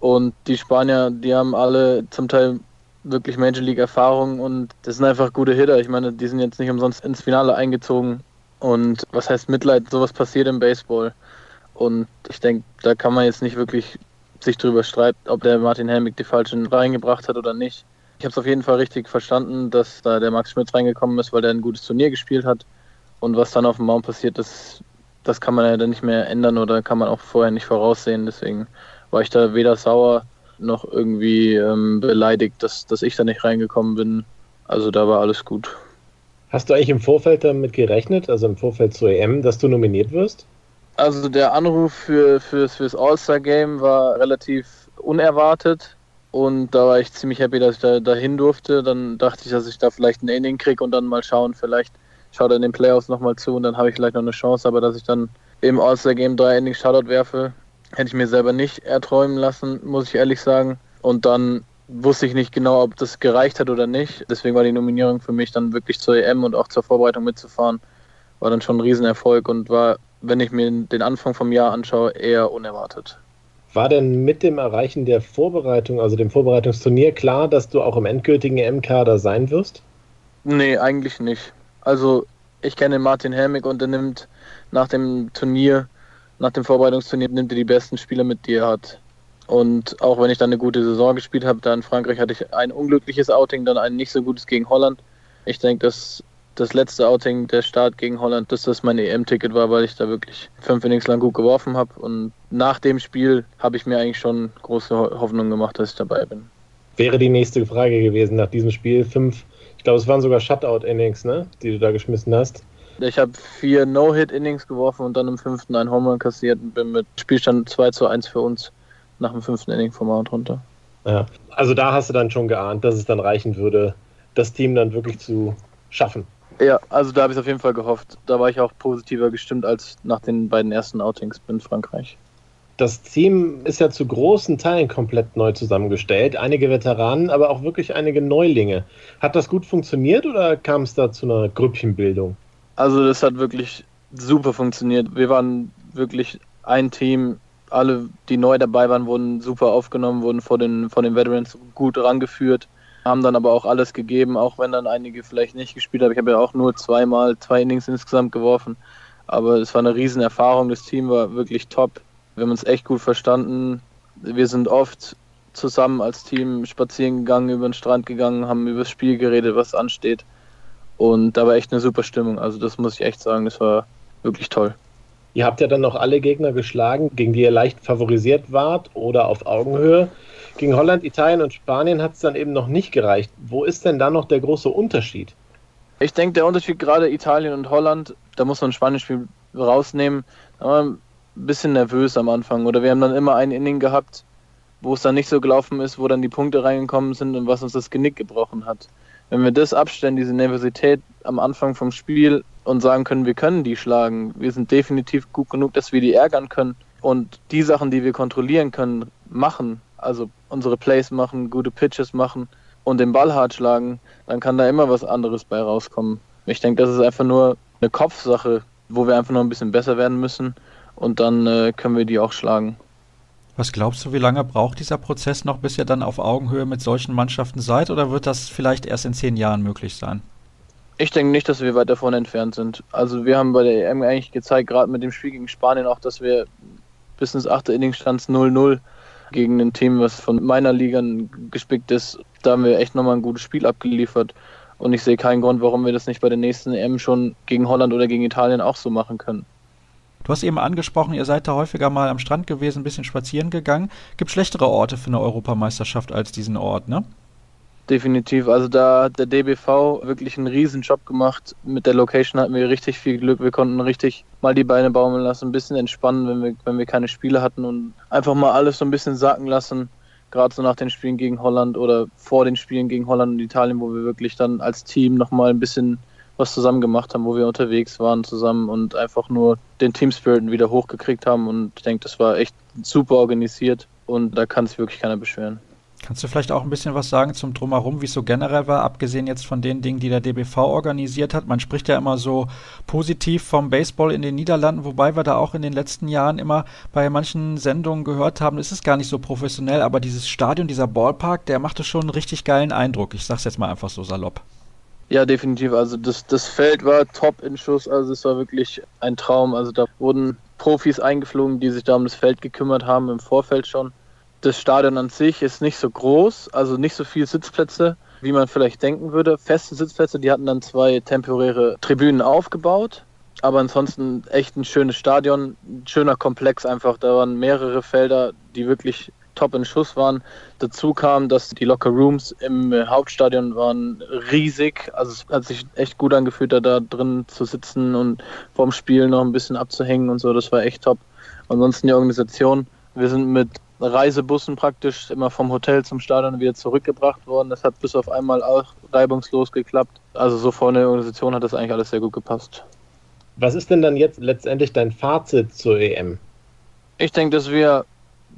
Und die Spanier, die haben alle zum Teil wirklich Major League Erfahrung und das sind einfach gute Hitter. Ich meine, die sind jetzt nicht umsonst ins Finale eingezogen. Und was heißt Mitleid? Sowas passiert im Baseball. Und ich denke, da kann man jetzt nicht wirklich sich darüber streiten, ob der Martin Helmig die falschen reingebracht hat oder nicht. Ich habe es auf jeden Fall richtig verstanden, dass da der Max Schmitz reingekommen ist, weil der ein gutes Turnier gespielt hat. Und was dann auf dem Mount passiert ist, das kann man ja dann nicht mehr ändern oder kann man auch vorher nicht voraussehen. Deswegen war ich da weder sauer noch irgendwie ähm, beleidigt, dass, dass ich da nicht reingekommen bin. Also da war alles gut. Hast du eigentlich im Vorfeld damit gerechnet, also im Vorfeld zur EM, dass du nominiert wirst? Also der Anruf für, fürs, fürs All-Star-Game war relativ unerwartet und da war ich ziemlich happy, dass ich da dahin durfte. Dann dachte ich, dass ich da vielleicht ein Inning kriege und dann mal schauen, vielleicht schaut er in den Playoffs nochmal zu und dann habe ich vielleicht noch eine Chance, aber dass ich dann im All-Star-Game drei Innings Shoutout werfe, hätte ich mir selber nicht erträumen lassen, muss ich ehrlich sagen. Und dann wusste ich nicht genau, ob das gereicht hat oder nicht. Deswegen war die Nominierung für mich dann wirklich zur EM und auch zur Vorbereitung mitzufahren, war dann schon ein Riesenerfolg und war wenn ich mir den Anfang vom Jahr anschaue, eher unerwartet. War denn mit dem Erreichen der Vorbereitung, also dem Vorbereitungsturnier, klar, dass du auch im endgültigen M-Kader sein wirst? Nee, eigentlich nicht. Also ich kenne Martin Helmig und er nimmt nach dem Turnier, nach dem Vorbereitungsturnier, nimmt er die besten Spieler mit, die er hat. Und auch wenn ich dann eine gute Saison gespielt habe, da in Frankreich hatte ich ein unglückliches Outing, dann ein nicht so gutes gegen Holland. Ich denke, dass das letzte Outing, der Start gegen Holland, dass das mein EM-Ticket war, weil ich da wirklich fünf Innings lang gut geworfen habe. Und nach dem Spiel habe ich mir eigentlich schon große Hoffnung gemacht, dass ich dabei bin. Wäre die nächste Frage gewesen nach diesem Spiel. Fünf, ich glaube, es waren sogar Shutout-Innings, ne, die du da geschmissen hast. Ich habe vier No-Hit-Innings geworfen und dann im fünften einen Home Run kassiert und bin mit Spielstand 2 zu 1 für uns nach dem fünften Inning vom Mount runter. Ja, also da hast du dann schon geahnt, dass es dann reichen würde, das Team dann wirklich zu schaffen. Ja, also da habe ich es auf jeden Fall gehofft. Da war ich auch positiver gestimmt als nach den beiden ersten Outings in Frankreich. Das Team ist ja zu großen Teilen komplett neu zusammengestellt. Einige Veteranen, aber auch wirklich einige Neulinge. Hat das gut funktioniert oder kam es da zu einer Grüppchenbildung? Also das hat wirklich super funktioniert. Wir waren wirklich ein Team. Alle, die neu dabei waren, wurden super aufgenommen, wurden vor den, vor den Veterans gut rangeführt haben dann aber auch alles gegeben, auch wenn dann einige vielleicht nicht gespielt haben. Ich habe ja auch nur zweimal, zwei Innings insgesamt geworfen. Aber es war eine Riesenerfahrung. Das Team war wirklich top. Wir haben uns echt gut verstanden. Wir sind oft zusammen als Team spazieren gegangen, über den Strand gegangen, haben über das Spiel geredet, was ansteht. Und da war echt eine super Stimmung. Also das muss ich echt sagen, das war wirklich toll. Ihr habt ja dann noch alle Gegner geschlagen, gegen die ihr leicht favorisiert wart oder auf Augenhöhe. Gegen Holland, Italien und Spanien hat es dann eben noch nicht gereicht. Wo ist denn da noch der große Unterschied? Ich denke, der Unterschied gerade Italien und Holland, da muss man ein Spanisch-Spiel rausnehmen. Da war ein bisschen nervös am Anfang. Oder wir haben dann immer ein Inning gehabt, wo es dann nicht so gelaufen ist, wo dann die Punkte reingekommen sind und was uns das Genick gebrochen hat. Wenn wir das abstellen, diese Nervosität am Anfang vom Spiel und sagen können, wir können die schlagen, wir sind definitiv gut genug, dass wir die ärgern können und die Sachen, die wir kontrollieren können, machen, also unsere Plays machen, gute Pitches machen und den Ball hart schlagen, dann kann da immer was anderes bei rauskommen. Ich denke, das ist einfach nur eine Kopfsache, wo wir einfach noch ein bisschen besser werden müssen und dann äh, können wir die auch schlagen. Was glaubst du, wie lange braucht dieser Prozess noch, bis ihr dann auf Augenhöhe mit solchen Mannschaften seid oder wird das vielleicht erst in zehn Jahren möglich sein? Ich denke nicht, dass wir weit davon entfernt sind. Also wir haben bei der EM eigentlich gezeigt, gerade mit dem Spiel gegen Spanien auch, dass wir bis ins achte Inning stand 0-0 gegen ein Team, was von meiner Liga gespickt ist. Da haben wir echt nochmal ein gutes Spiel abgeliefert. Und ich sehe keinen Grund, warum wir das nicht bei der nächsten EM schon gegen Holland oder gegen Italien auch so machen können. Du hast eben angesprochen, ihr seid da häufiger mal am Strand gewesen, ein bisschen spazieren gegangen. Gibt schlechtere Orte für eine Europameisterschaft als diesen Ort, ne? Definitiv. Also da hat der DBV wirklich einen riesen Job gemacht. Mit der Location hatten wir richtig viel Glück. Wir konnten richtig mal die Beine baumeln lassen, ein bisschen entspannen, wenn wir, wenn wir keine Spiele hatten und einfach mal alles so ein bisschen sacken lassen. Gerade so nach den Spielen gegen Holland oder vor den Spielen gegen Holland und Italien, wo wir wirklich dann als Team nochmal ein bisschen was zusammen gemacht haben, wo wir unterwegs waren zusammen und einfach nur den Team Spirit wieder hochgekriegt haben. Und ich denke, das war echt super organisiert und da kann sich wirklich keiner beschweren. Kannst du vielleicht auch ein bisschen was sagen zum Drumherum, wie es so generell war, abgesehen jetzt von den Dingen, die der DBV organisiert hat? Man spricht ja immer so positiv vom Baseball in den Niederlanden, wobei wir da auch in den letzten Jahren immer bei manchen Sendungen gehört haben, es ist gar nicht so professionell, aber dieses Stadion, dieser Ballpark, der machte schon einen richtig geilen Eindruck. Ich sag's jetzt mal einfach so salopp. Ja, definitiv. Also das, das Feld war top in Schuss, also es war wirklich ein Traum. Also da wurden Profis eingeflogen, die sich da um das Feld gekümmert haben im Vorfeld schon das Stadion an sich ist nicht so groß, also nicht so viele Sitzplätze, wie man vielleicht denken würde. Feste Sitzplätze, die hatten dann zwei temporäre Tribünen aufgebaut. Aber ansonsten echt ein schönes Stadion, ein schöner Komplex einfach. Da waren mehrere Felder, die wirklich top in Schuss waren. Dazu kam, dass die Locker Rooms im Hauptstadion waren riesig. Also es hat sich echt gut angefühlt, da, da drin zu sitzen und vorm Spiel noch ein bisschen abzuhängen und so. Das war echt top. Ansonsten die Organisation. Wir sind mit Reisebussen praktisch immer vom Hotel zum Stadion wieder zurückgebracht worden. Das hat bis auf einmal auch reibungslos geklappt. Also so vor der Organisation hat das eigentlich alles sehr gut gepasst. Was ist denn dann jetzt letztendlich dein Fazit zur EM? Ich denke, dass wir,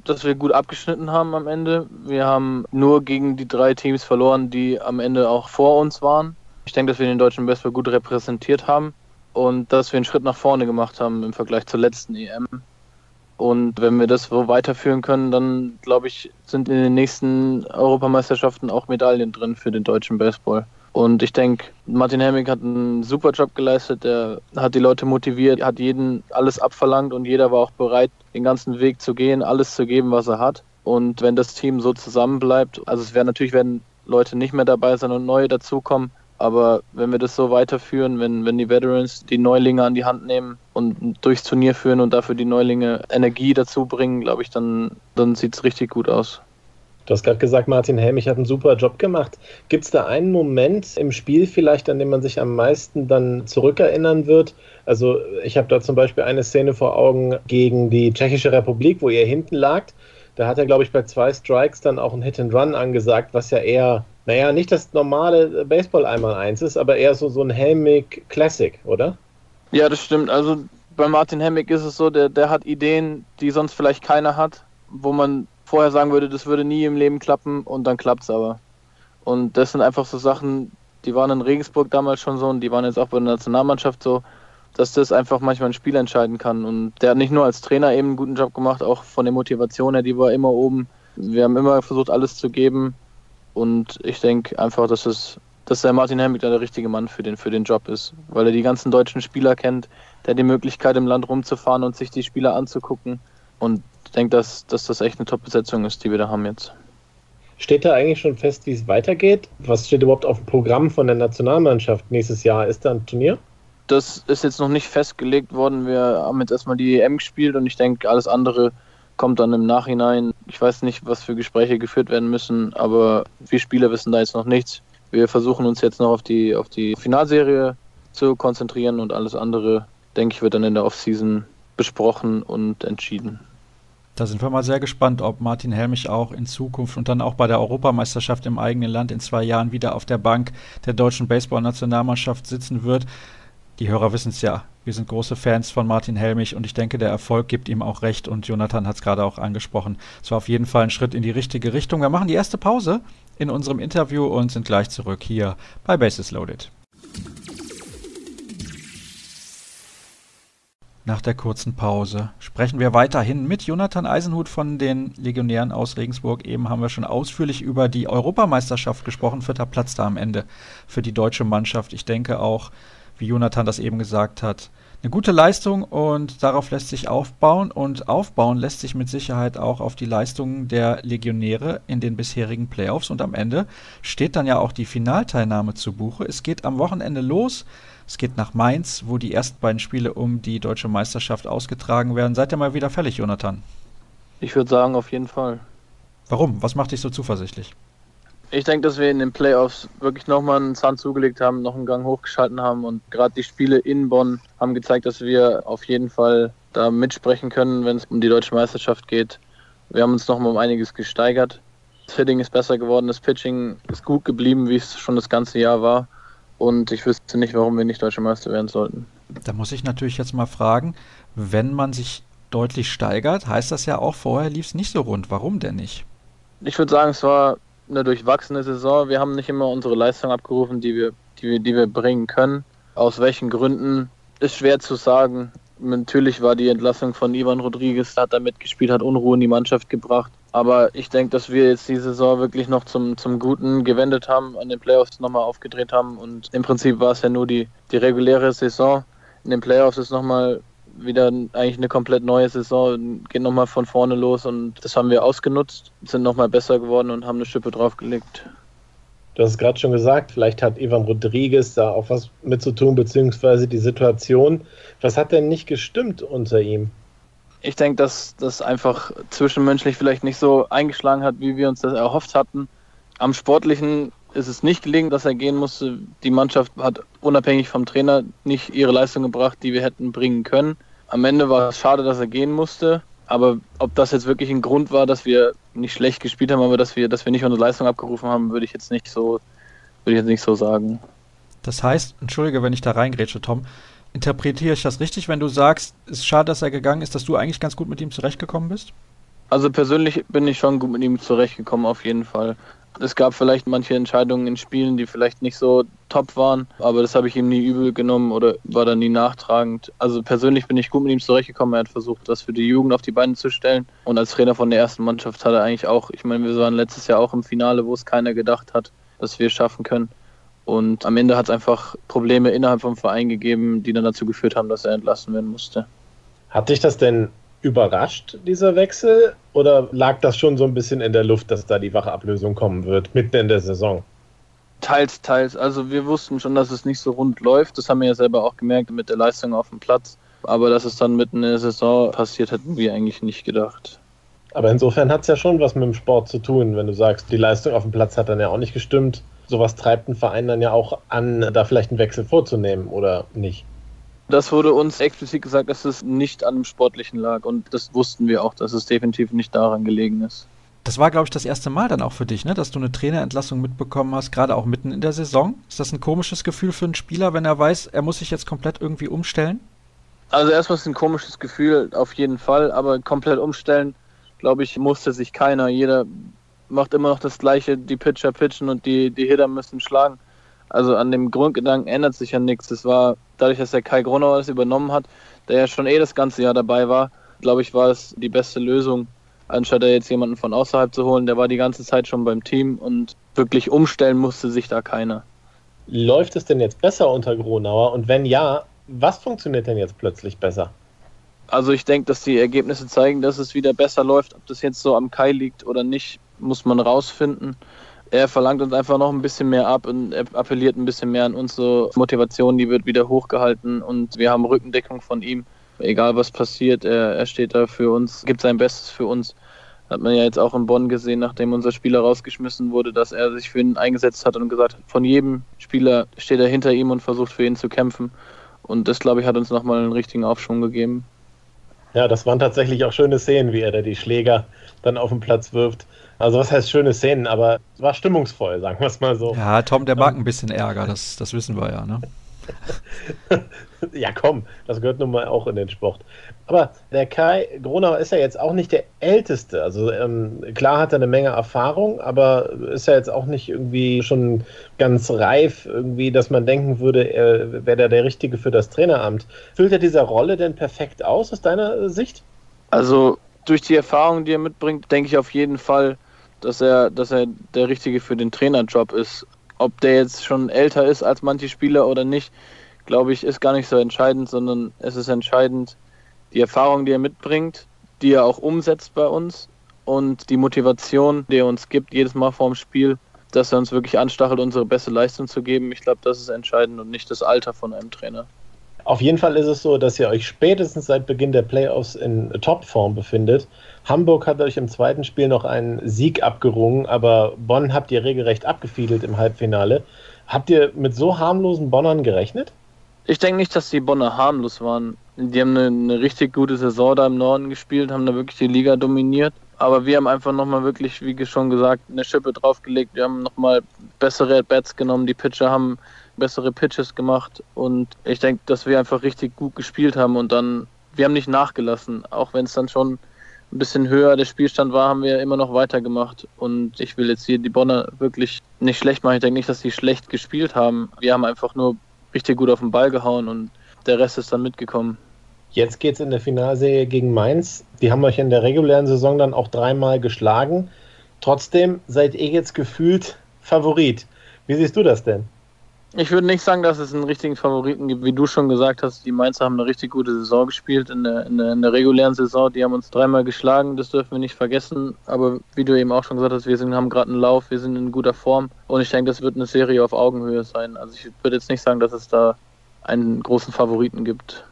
dass wir gut abgeschnitten haben am Ende. Wir haben nur gegen die drei Teams verloren, die am Ende auch vor uns waren. Ich denke, dass wir den deutschen Baseball gut repräsentiert haben und dass wir einen Schritt nach vorne gemacht haben im Vergleich zur letzten EM. Und wenn wir das so weiterführen können, dann glaube ich, sind in den nächsten Europameisterschaften auch Medaillen drin für den deutschen Baseball. Und ich denke, Martin Hemming hat einen super Job geleistet. Er hat die Leute motiviert, hat jeden alles abverlangt und jeder war auch bereit, den ganzen Weg zu gehen, alles zu geben, was er hat. Und wenn das Team so zusammenbleibt, also es wäre natürlich, wenn Leute nicht mehr dabei sind und neue dazukommen, aber wenn wir das so weiterführen, wenn, wenn die Veterans die Neulinge an die Hand nehmen und durchs Turnier führen und dafür die Neulinge Energie dazu bringen, glaube ich, dann, dann sieht es richtig gut aus. Du hast gerade gesagt, Martin Helmich hat einen super Job gemacht. Gibt es da einen Moment im Spiel vielleicht, an dem man sich am meisten dann zurückerinnern wird? Also ich habe da zum Beispiel eine Szene vor Augen gegen die Tschechische Republik, wo ihr hinten lagt. Da hat er, glaube ich, bei zwei Strikes dann auch ein Hit and Run angesagt, was ja eher naja, nicht das normale Baseball einmal eins ist, aber eher so, so ein Helmig Classic, oder? Ja, das stimmt. Also bei Martin Helmig ist es so, der, der hat Ideen, die sonst vielleicht keiner hat, wo man vorher sagen würde, das würde nie im Leben klappen und dann klappt es aber. Und das sind einfach so Sachen, die waren in Regensburg damals schon so und die waren jetzt auch bei der Nationalmannschaft so, dass das einfach manchmal ein Spiel entscheiden kann. Und der hat nicht nur als Trainer eben einen guten Job gemacht, auch von der Motivation her, die war immer oben. Wir haben immer versucht, alles zu geben. Und ich denke einfach, dass es dass der Martin Helmig der richtige Mann für den, für den Job ist, weil er die ganzen deutschen Spieler kennt, der die Möglichkeit im Land rumzufahren und sich die Spieler anzugucken. Und ich denke, dass, dass das echt eine Top-Besetzung ist, die wir da haben jetzt. Steht da eigentlich schon fest, wie es weitergeht? Was steht überhaupt auf dem Programm von der Nationalmannschaft nächstes Jahr? Ist da ein Turnier? Das ist jetzt noch nicht festgelegt worden. Wir haben jetzt erstmal die EM gespielt und ich denke, alles andere kommt dann im Nachhinein. Ich weiß nicht, was für Gespräche geführt werden müssen, aber wir Spieler wissen da jetzt noch nichts. Wir versuchen uns jetzt noch auf die, auf die Finalserie zu konzentrieren und alles andere, denke ich, wird dann in der Offseason besprochen und entschieden. Da sind wir mal sehr gespannt, ob Martin Helmich auch in Zukunft und dann auch bei der Europameisterschaft im eigenen Land in zwei Jahren wieder auf der Bank der deutschen Baseball-Nationalmannschaft sitzen wird die Hörer wissen es ja. Wir sind große Fans von Martin Helmich und ich denke, der Erfolg gibt ihm auch recht und Jonathan hat es gerade auch angesprochen. Es war auf jeden Fall ein Schritt in die richtige Richtung. Wir machen die erste Pause in unserem Interview und sind gleich zurück hier bei Bases Loaded. Nach der kurzen Pause sprechen wir weiterhin mit Jonathan Eisenhut von den Legionären aus Regensburg. Eben haben wir schon ausführlich über die Europameisterschaft gesprochen. Vierter Platz da am Ende für die deutsche Mannschaft. Ich denke auch, wie Jonathan das eben gesagt hat. Eine gute Leistung und darauf lässt sich aufbauen und aufbauen lässt sich mit Sicherheit auch auf die Leistungen der Legionäre in den bisherigen Playoffs und am Ende steht dann ja auch die Finalteilnahme zu Buche. Es geht am Wochenende los. Es geht nach Mainz, wo die ersten beiden Spiele um die deutsche Meisterschaft ausgetragen werden. Seid ihr mal wieder fällig, Jonathan? Ich würde sagen, auf jeden Fall. Warum? Was macht dich so zuversichtlich? Ich denke, dass wir in den Playoffs wirklich nochmal einen Zahn zugelegt haben, noch einen Gang hochgeschalten haben und gerade die Spiele in Bonn haben gezeigt, dass wir auf jeden Fall da mitsprechen können, wenn es um die deutsche Meisterschaft geht. Wir haben uns nochmal um einiges gesteigert. Das Hitting ist besser geworden, das Pitching ist gut geblieben, wie es schon das ganze Jahr war. Und ich wüsste nicht, warum wir nicht deutsche Meister werden sollten. Da muss ich natürlich jetzt mal fragen, wenn man sich deutlich steigert, heißt das ja auch, vorher lief es nicht so rund. Warum denn nicht? Ich würde sagen, es war eine durchwachsene Saison. Wir haben nicht immer unsere Leistung abgerufen, die wir, die wir, die wir bringen können. Aus welchen Gründen ist schwer zu sagen. Natürlich war die Entlassung von Ivan Rodriguez, hat da mitgespielt, hat Unruhe in die Mannschaft gebracht. Aber ich denke, dass wir jetzt die Saison wirklich noch zum, zum Guten gewendet haben, an den Playoffs nochmal aufgedreht haben. Und im Prinzip war es ja nur die, die reguläre Saison. In den Playoffs ist nochmal wieder eigentlich eine komplett neue Saison, geht nochmal von vorne los und das haben wir ausgenutzt, sind nochmal besser geworden und haben eine Schippe draufgelegt. Du hast es gerade schon gesagt, vielleicht hat Ivan Rodriguez da auch was mit zu tun, beziehungsweise die Situation. Was hat denn nicht gestimmt unter ihm? Ich denke, dass das einfach zwischenmenschlich vielleicht nicht so eingeschlagen hat, wie wir uns das erhofft hatten. Am Sportlichen ist es nicht gelingen, dass er gehen musste. Die Mannschaft hat unabhängig vom Trainer nicht ihre Leistung gebracht, die wir hätten bringen können. Am Ende war es schade, dass er gehen musste. Aber ob das jetzt wirklich ein Grund war, dass wir nicht schlecht gespielt haben, aber dass wir, dass wir nicht unsere Leistung abgerufen haben, würde ich jetzt nicht so, würde ich jetzt nicht so sagen. Das heißt, entschuldige, wenn ich da reingrätsche, Tom, interpretiere ich das richtig, wenn du sagst, es ist schade, dass er gegangen ist, dass du eigentlich ganz gut mit ihm zurechtgekommen bist? Also persönlich bin ich schon gut mit ihm zurechtgekommen, auf jeden Fall. Es gab vielleicht manche Entscheidungen in Spielen, die vielleicht nicht so top waren, aber das habe ich ihm nie übel genommen oder war dann nie nachtragend. Also persönlich bin ich gut mit ihm zurechtgekommen. Er hat versucht, das für die Jugend auf die Beine zu stellen. Und als Trainer von der ersten Mannschaft hat er eigentlich auch, ich meine, wir waren letztes Jahr auch im Finale, wo es keiner gedacht hat, dass wir es schaffen können. Und am Ende hat es einfach Probleme innerhalb vom Verein gegeben, die dann dazu geführt haben, dass er entlassen werden musste. Hat dich das denn überrascht, dieser Wechsel? Oder lag das schon so ein bisschen in der Luft, dass da die Wachablösung kommen wird, mitten in der Saison? Teils, teils. Also wir wussten schon, dass es nicht so rund läuft. Das haben wir ja selber auch gemerkt mit der Leistung auf dem Platz. Aber dass es dann mitten in der Saison passiert, hätten wir eigentlich nicht gedacht. Aber insofern hat es ja schon was mit dem Sport zu tun, wenn du sagst, die Leistung auf dem Platz hat dann ja auch nicht gestimmt. Sowas treibt einen Verein dann ja auch an, da vielleicht einen Wechsel vorzunehmen oder nicht. Das wurde uns explizit gesagt, dass es nicht an dem Sportlichen lag. Und das wussten wir auch, dass es definitiv nicht daran gelegen ist. Das war, glaube ich, das erste Mal dann auch für dich, ne? dass du eine Trainerentlassung mitbekommen hast, gerade auch mitten in der Saison. Ist das ein komisches Gefühl für einen Spieler, wenn er weiß, er muss sich jetzt komplett irgendwie umstellen? Also erstmal ist es ein komisches Gefühl, auf jeden Fall, aber komplett umstellen, glaube ich, musste sich keiner. Jeder macht immer noch das Gleiche, die Pitcher pitchen und die, die Hitter müssen schlagen. Also an dem Grundgedanken ändert sich ja nichts. Das war dadurch, dass der Kai Gronauer das übernommen hat, der ja schon eh das ganze Jahr dabei war, glaube ich, war es die beste Lösung, anstatt er jetzt jemanden von außerhalb zu holen. Der war die ganze Zeit schon beim Team und wirklich umstellen musste sich da keiner. Läuft es denn jetzt besser unter Gronauer? Und wenn ja, was funktioniert denn jetzt plötzlich besser? Also ich denke, dass die Ergebnisse zeigen, dass es wieder besser läuft. Ob das jetzt so am Kai liegt oder nicht, muss man rausfinden er verlangt uns einfach noch ein bisschen mehr ab und er appelliert ein bisschen mehr an unsere Motivation, die wird wieder hochgehalten und wir haben Rückendeckung von ihm. Egal was passiert, er, er steht da für uns, gibt sein Bestes für uns. Hat man ja jetzt auch in Bonn gesehen, nachdem unser Spieler rausgeschmissen wurde, dass er sich für ihn eingesetzt hat und gesagt hat, von jedem Spieler steht er hinter ihm und versucht für ihn zu kämpfen. Und das, glaube ich, hat uns nochmal einen richtigen Aufschwung gegeben. Ja, das waren tatsächlich auch schöne Szenen, wie er da die Schläger dann auf den Platz wirft. Also was heißt schöne Szenen, aber es war stimmungsvoll, sagen wir es mal so. Ja, Tom, der mag ein bisschen Ärger, das, das wissen wir ja, ne? ja, komm, das gehört nun mal auch in den Sport. Aber der Kai Gronau ist ja jetzt auch nicht der Älteste. Also ähm, klar hat er eine Menge Erfahrung, aber ist ja jetzt auch nicht irgendwie schon ganz reif, irgendwie, dass man denken würde, er wäre der Richtige für das Traineramt. Füllt er diese Rolle denn perfekt aus, aus deiner Sicht? Also durch die Erfahrung, die er mitbringt, denke ich auf jeden Fall, dass er, dass er der Richtige für den Trainerjob ist. Ob der jetzt schon älter ist als manche Spieler oder nicht, glaube ich, ist gar nicht so entscheidend, sondern es ist entscheidend die Erfahrung, die er mitbringt, die er auch umsetzt bei uns und die Motivation, die er uns gibt, jedes Mal vorm Spiel, dass er uns wirklich anstachelt, unsere beste Leistung zu geben. Ich glaube, das ist entscheidend und nicht das Alter von einem Trainer. Auf jeden Fall ist es so, dass ihr euch spätestens seit Beginn der Playoffs in Topform befindet. Hamburg hat euch im zweiten Spiel noch einen Sieg abgerungen, aber Bonn habt ihr regelrecht abgefiedelt im Halbfinale. Habt ihr mit so harmlosen Bonnern gerechnet? Ich denke nicht, dass die Bonner harmlos waren. Die haben eine, eine, richtig gute Saison da im Norden gespielt, haben da wirklich die Liga dominiert. Aber wir haben einfach nochmal wirklich, wie schon gesagt, eine Schippe draufgelegt. Wir haben nochmal bessere Bats genommen. Die Pitcher haben bessere Pitches gemacht. Und ich denke, dass wir einfach richtig gut gespielt haben. Und dann, wir haben nicht nachgelassen. Auch wenn es dann schon ein bisschen höher der Spielstand war, haben wir immer noch weitergemacht. Und ich will jetzt hier die Bonner wirklich nicht schlecht machen. Ich denke nicht, dass sie schlecht gespielt haben. Wir haben einfach nur richtig gut auf den Ball gehauen und der Rest ist dann mitgekommen. Jetzt geht es in der Finalserie gegen Mainz. Die haben euch in der regulären Saison dann auch dreimal geschlagen. Trotzdem seid ihr jetzt gefühlt Favorit. Wie siehst du das denn? Ich würde nicht sagen, dass es einen richtigen Favoriten gibt. Wie du schon gesagt hast, die Mainzer haben eine richtig gute Saison gespielt in der, in der, in der regulären Saison. Die haben uns dreimal geschlagen, das dürfen wir nicht vergessen. Aber wie du eben auch schon gesagt hast, wir sind, haben gerade einen Lauf, wir sind in guter Form. Und ich denke, das wird eine Serie auf Augenhöhe sein. Also ich würde jetzt nicht sagen, dass es da einen großen Favoriten gibt.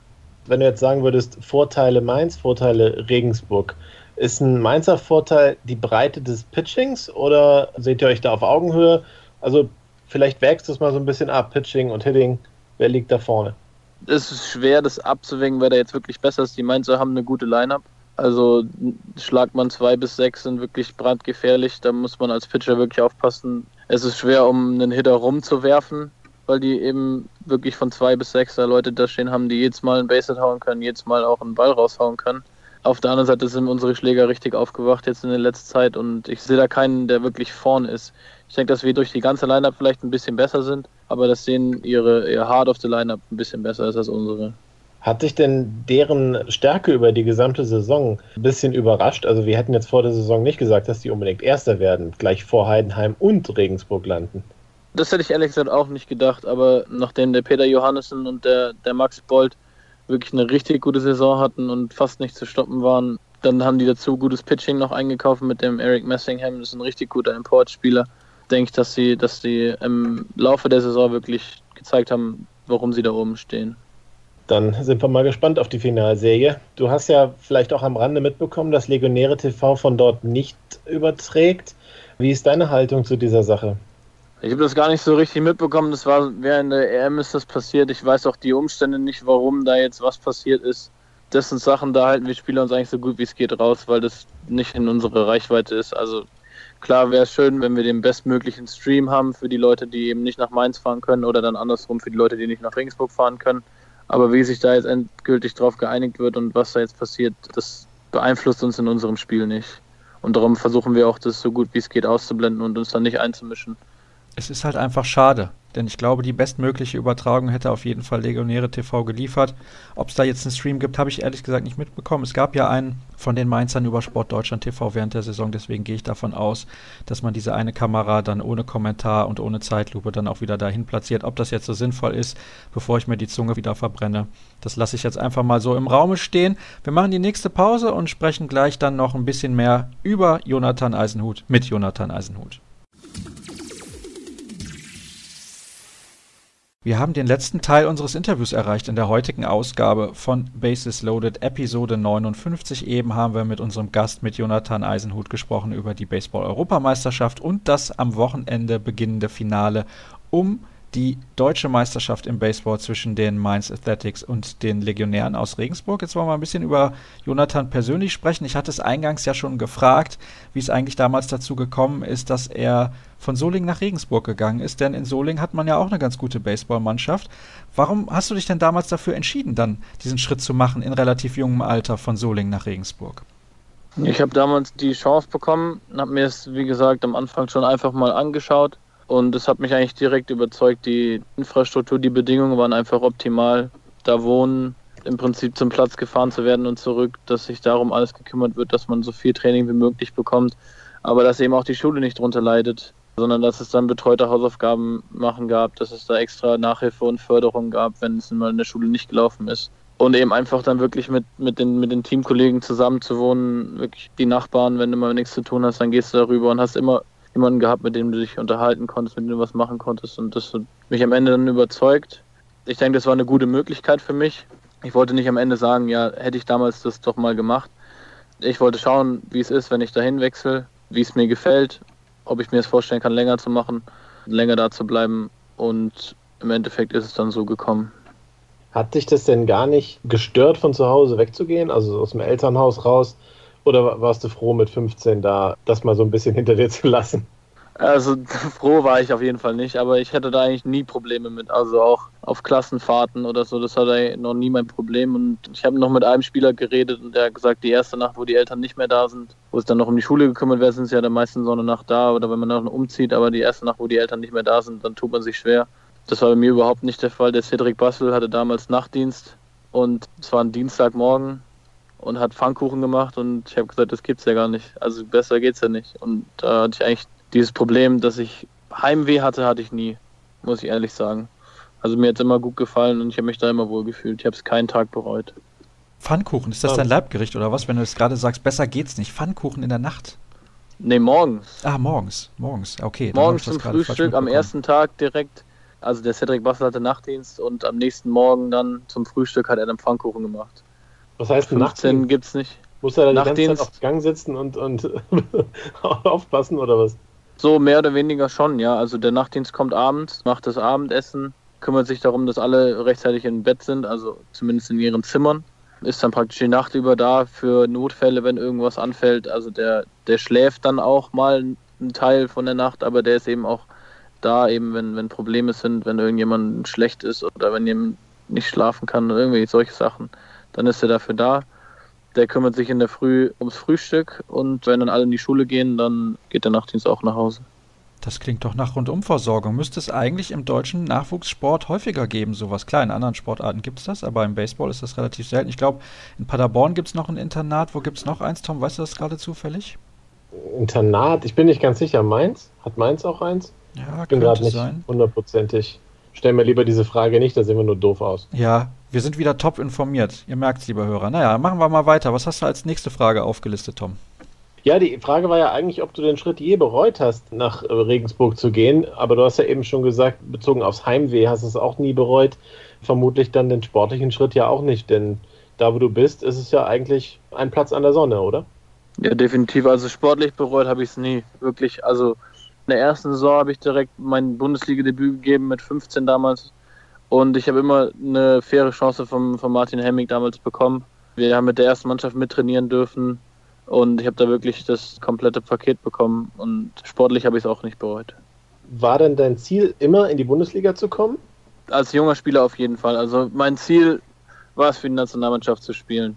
Wenn du jetzt sagen würdest, Vorteile Mainz, Vorteile Regensburg, ist ein Mainzer Vorteil die Breite des Pitchings oder seht ihr euch da auf Augenhöhe? Also vielleicht wächst du es mal so ein bisschen ab, Pitching und Hitting. Wer liegt da vorne? Es ist schwer, das abzuwägen, wer da jetzt wirklich besser ist. Die Mainzer haben eine gute Line-Up. Also schlagt man zwei bis sechs sind wirklich brandgefährlich. Da muss man als Pitcher wirklich aufpassen. Es ist schwer, um einen Hitter rumzuwerfen, weil die eben wirklich von zwei bis sechs da Leute da stehen haben, die jedes Mal einen Base hauen können, jedes Mal auch einen Ball raushauen können. Auf der anderen Seite sind unsere Schläger richtig aufgewacht jetzt in der letzten Zeit und ich sehe da keinen, der wirklich vorn ist. Ich denke, dass wir durch die ganze Lineup vielleicht ein bisschen besser sind, aber das sehen ihre ihr Hard of the Lineup ein bisschen besser ist als unsere. Hat dich denn deren Stärke über die gesamte Saison ein bisschen überrascht? Also wir hätten jetzt vor der Saison nicht gesagt, dass die unbedingt Erster werden, gleich vor Heidenheim und Regensburg landen. Das hätte ich ehrlich gesagt auch nicht gedacht, aber nachdem der Peter Johannessen und der, der Max Bold wirklich eine richtig gute Saison hatten und fast nicht zu stoppen waren, dann haben die dazu gutes Pitching noch eingekauft mit dem Eric Messingham, das ist ein richtig guter Importspieler denke ich, dass sie, dass sie im Laufe der Saison wirklich gezeigt haben, warum sie da oben stehen. Dann sind wir mal gespannt auf die Finalserie. Du hast ja vielleicht auch am Rande mitbekommen, dass Legionäre TV von dort nicht überträgt. Wie ist deine Haltung zu dieser Sache? Ich habe das gar nicht so richtig mitbekommen. Das war während der EM ist das passiert. Ich weiß auch die Umstände nicht, warum da jetzt was passiert ist. Das sind Sachen, da halten wir Spieler uns eigentlich so gut wie es geht raus, weil das nicht in unsere Reichweite ist. Also Klar wäre es schön, wenn wir den bestmöglichen Stream haben für die Leute, die eben nicht nach Mainz fahren können oder dann andersrum für die Leute, die nicht nach Regensburg fahren können. Aber wie sich da jetzt endgültig drauf geeinigt wird und was da jetzt passiert, das beeinflusst uns in unserem Spiel nicht. Und darum versuchen wir auch, das so gut wie es geht auszublenden und uns dann nicht einzumischen. Es ist halt einfach schade, denn ich glaube, die bestmögliche Übertragung hätte auf jeden Fall Legionäre TV geliefert. Ob es da jetzt einen Stream gibt, habe ich ehrlich gesagt nicht mitbekommen. Es gab ja einen von den Mainzern über Sport Deutschland TV während der Saison, deswegen gehe ich davon aus, dass man diese eine Kamera dann ohne Kommentar und ohne Zeitlupe dann auch wieder dahin platziert. Ob das jetzt so sinnvoll ist, bevor ich mir die Zunge wieder verbrenne, das lasse ich jetzt einfach mal so im Raume stehen. Wir machen die nächste Pause und sprechen gleich dann noch ein bisschen mehr über Jonathan Eisenhut mit Jonathan Eisenhut. Wir haben den letzten Teil unseres Interviews erreicht in der heutigen Ausgabe von Basis Loaded Episode 59. Eben haben wir mit unserem Gast, mit Jonathan Eisenhut, gesprochen über die Baseball-Europameisterschaft und das am Wochenende beginnende Finale um die deutsche Meisterschaft im Baseball zwischen den Mainz Athletics und den Legionären aus Regensburg. Jetzt wollen wir ein bisschen über Jonathan persönlich sprechen. Ich hatte es eingangs ja schon gefragt, wie es eigentlich damals dazu gekommen ist, dass er von Soling nach Regensburg gegangen ist, denn in Soling hat man ja auch eine ganz gute Baseballmannschaft. Warum hast du dich denn damals dafür entschieden, dann diesen Schritt zu machen in relativ jungem Alter von Soling nach Regensburg? Ich habe damals die Chance bekommen, habe mir es, wie gesagt, am Anfang schon einfach mal angeschaut und es hat mich eigentlich direkt überzeugt. Die Infrastruktur, die Bedingungen waren einfach optimal. Da wohnen, im Prinzip zum Platz gefahren zu werden und zurück, dass sich darum alles gekümmert wird, dass man so viel Training wie möglich bekommt. Aber dass eben auch die Schule nicht drunter leidet, sondern dass es dann betreute Hausaufgaben machen gab, dass es da extra Nachhilfe und Förderung gab, wenn es mal in der Schule nicht gelaufen ist. Und eben einfach dann wirklich mit, mit, den, mit den Teamkollegen zusammen zu wohnen, wirklich die Nachbarn, wenn du mal nichts zu tun hast, dann gehst du darüber und hast immer jemanden gehabt, mit dem du dich unterhalten konntest, mit dem du was machen konntest. Und das hat mich am Ende dann überzeugt. Ich denke, das war eine gute Möglichkeit für mich. Ich wollte nicht am Ende sagen, ja, hätte ich damals das doch mal gemacht. Ich wollte schauen, wie es ist, wenn ich dahin wechsle, wie es mir gefällt, ob ich mir es vorstellen kann, länger zu machen, länger da zu bleiben. Und im Endeffekt ist es dann so gekommen. Hat dich das denn gar nicht gestört, von zu Hause wegzugehen, also aus dem Elternhaus raus? Oder warst du froh mit 15 da, das mal so ein bisschen hinter dir zu lassen? Also froh war ich auf jeden Fall nicht, aber ich hätte da eigentlich nie Probleme mit. Also auch auf Klassenfahrten oder so, das war noch nie mein Problem. Und ich habe noch mit einem Spieler geredet und der hat gesagt, die erste Nacht, wo die Eltern nicht mehr da sind, wo es dann noch um die Schule gekümmert wird, sind sie ja dann meistens so eine Nacht da oder wenn man dann umzieht, aber die erste Nacht, wo die Eltern nicht mehr da sind, dann tut man sich schwer. Das war bei mir überhaupt nicht der Fall. Der Cedric Bassel hatte damals Nachtdienst und es war ein Dienstagmorgen und hat Pfannkuchen gemacht und ich habe gesagt, das gibt's ja gar nicht. Also besser geht's ja nicht. Und da hatte ich eigentlich dieses Problem, dass ich Heimweh hatte, hatte ich nie, muss ich ehrlich sagen. Also mir hat es immer gut gefallen und ich habe mich da immer wohl gefühlt. Ich habe es keinen Tag bereut. Pfannkuchen, ist das dein Leibgericht oder was, wenn du es gerade sagst, besser geht's nicht? Pfannkuchen in der Nacht? Nee, morgens. Ah, morgens, morgens, okay. Morgens zum Frühstück, am ersten Tag direkt. Also der Cedric Bassel hatte Nachtdienst und am nächsten Morgen dann zum Frühstück hat er einen Pfannkuchen gemacht. Was heißt 15 Nachtdienst? gibt's nicht. Muss er dann die ganze Zeit auf Gang sitzen und, und aufpassen oder was? So mehr oder weniger schon, ja. Also der Nachtdienst kommt abends, macht das Abendessen, kümmert sich darum, dass alle rechtzeitig im Bett sind, also zumindest in ihren Zimmern. Ist dann praktisch die Nacht über da für Notfälle, wenn irgendwas anfällt. Also der, der schläft dann auch mal einen Teil von der Nacht, aber der ist eben auch da, eben wenn, wenn Probleme sind, wenn irgendjemand schlecht ist oder wenn jemand nicht schlafen kann oder irgendwelche solche Sachen, dann ist er dafür da. Der kümmert sich in der Früh ums Frühstück und wenn dann alle in die Schule gehen, dann geht der Nachtdienst auch nach Hause. Das klingt doch nach Rundumversorgung. Müsste es eigentlich im deutschen Nachwuchssport häufiger geben, sowas. Klar, in anderen Sportarten gibt es das, aber im Baseball ist das relativ selten. Ich glaube, in Paderborn gibt es noch ein Internat. Wo gibt es noch eins, Tom? Weißt du das gerade zufällig? Internat? Ich bin nicht ganz sicher. Mainz? Hat Mainz auch eins? Ja, ich bin gerade nicht hundertprozentig. Stell mir lieber diese Frage nicht, da sehen wir nur doof aus. Ja, wir sind wieder top informiert. Ihr merkt es, lieber Hörer. Naja, machen wir mal weiter. Was hast du als nächste Frage aufgelistet, Tom? Ja, die Frage war ja eigentlich, ob du den Schritt je bereut hast, nach äh, Regensburg zu gehen. Aber du hast ja eben schon gesagt, bezogen aufs Heimweh hast du es auch nie bereut. Vermutlich dann den sportlichen Schritt ja auch nicht, denn da, wo du bist, ist es ja eigentlich ein Platz an der Sonne, oder? Ja, definitiv. Also sportlich bereut habe ich es nie. Wirklich. Also in der ersten Saison habe ich direkt mein Bundesliga-Debüt gegeben mit 15 damals. Und ich habe immer eine faire Chance von, von Martin Hemming damals bekommen. Wir haben mit der ersten Mannschaft mittrainieren dürfen und ich habe da wirklich das komplette Paket bekommen und sportlich habe ich es auch nicht bereut. War denn dein Ziel, immer in die Bundesliga zu kommen? Als junger Spieler auf jeden Fall. Also mein Ziel war es, für die Nationalmannschaft zu spielen.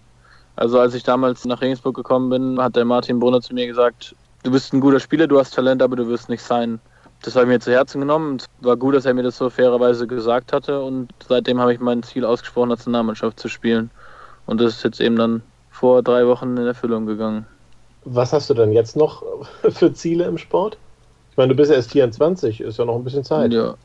Also als ich damals nach Regensburg gekommen bin, hat der Martin Brunner zu mir gesagt, du bist ein guter Spieler, du hast Talent, aber du wirst nicht sein das habe ich mir zu Herzen genommen. Es war gut, dass er mir das so fairerweise gesagt hatte und seitdem habe ich mein Ziel ausgesprochen, Nationalmannschaft zu spielen. Und das ist jetzt eben dann vor drei Wochen in Erfüllung gegangen. Was hast du denn jetzt noch für Ziele im Sport? Ich meine, du bist erst 24, ist ja noch ein bisschen Zeit. Ja.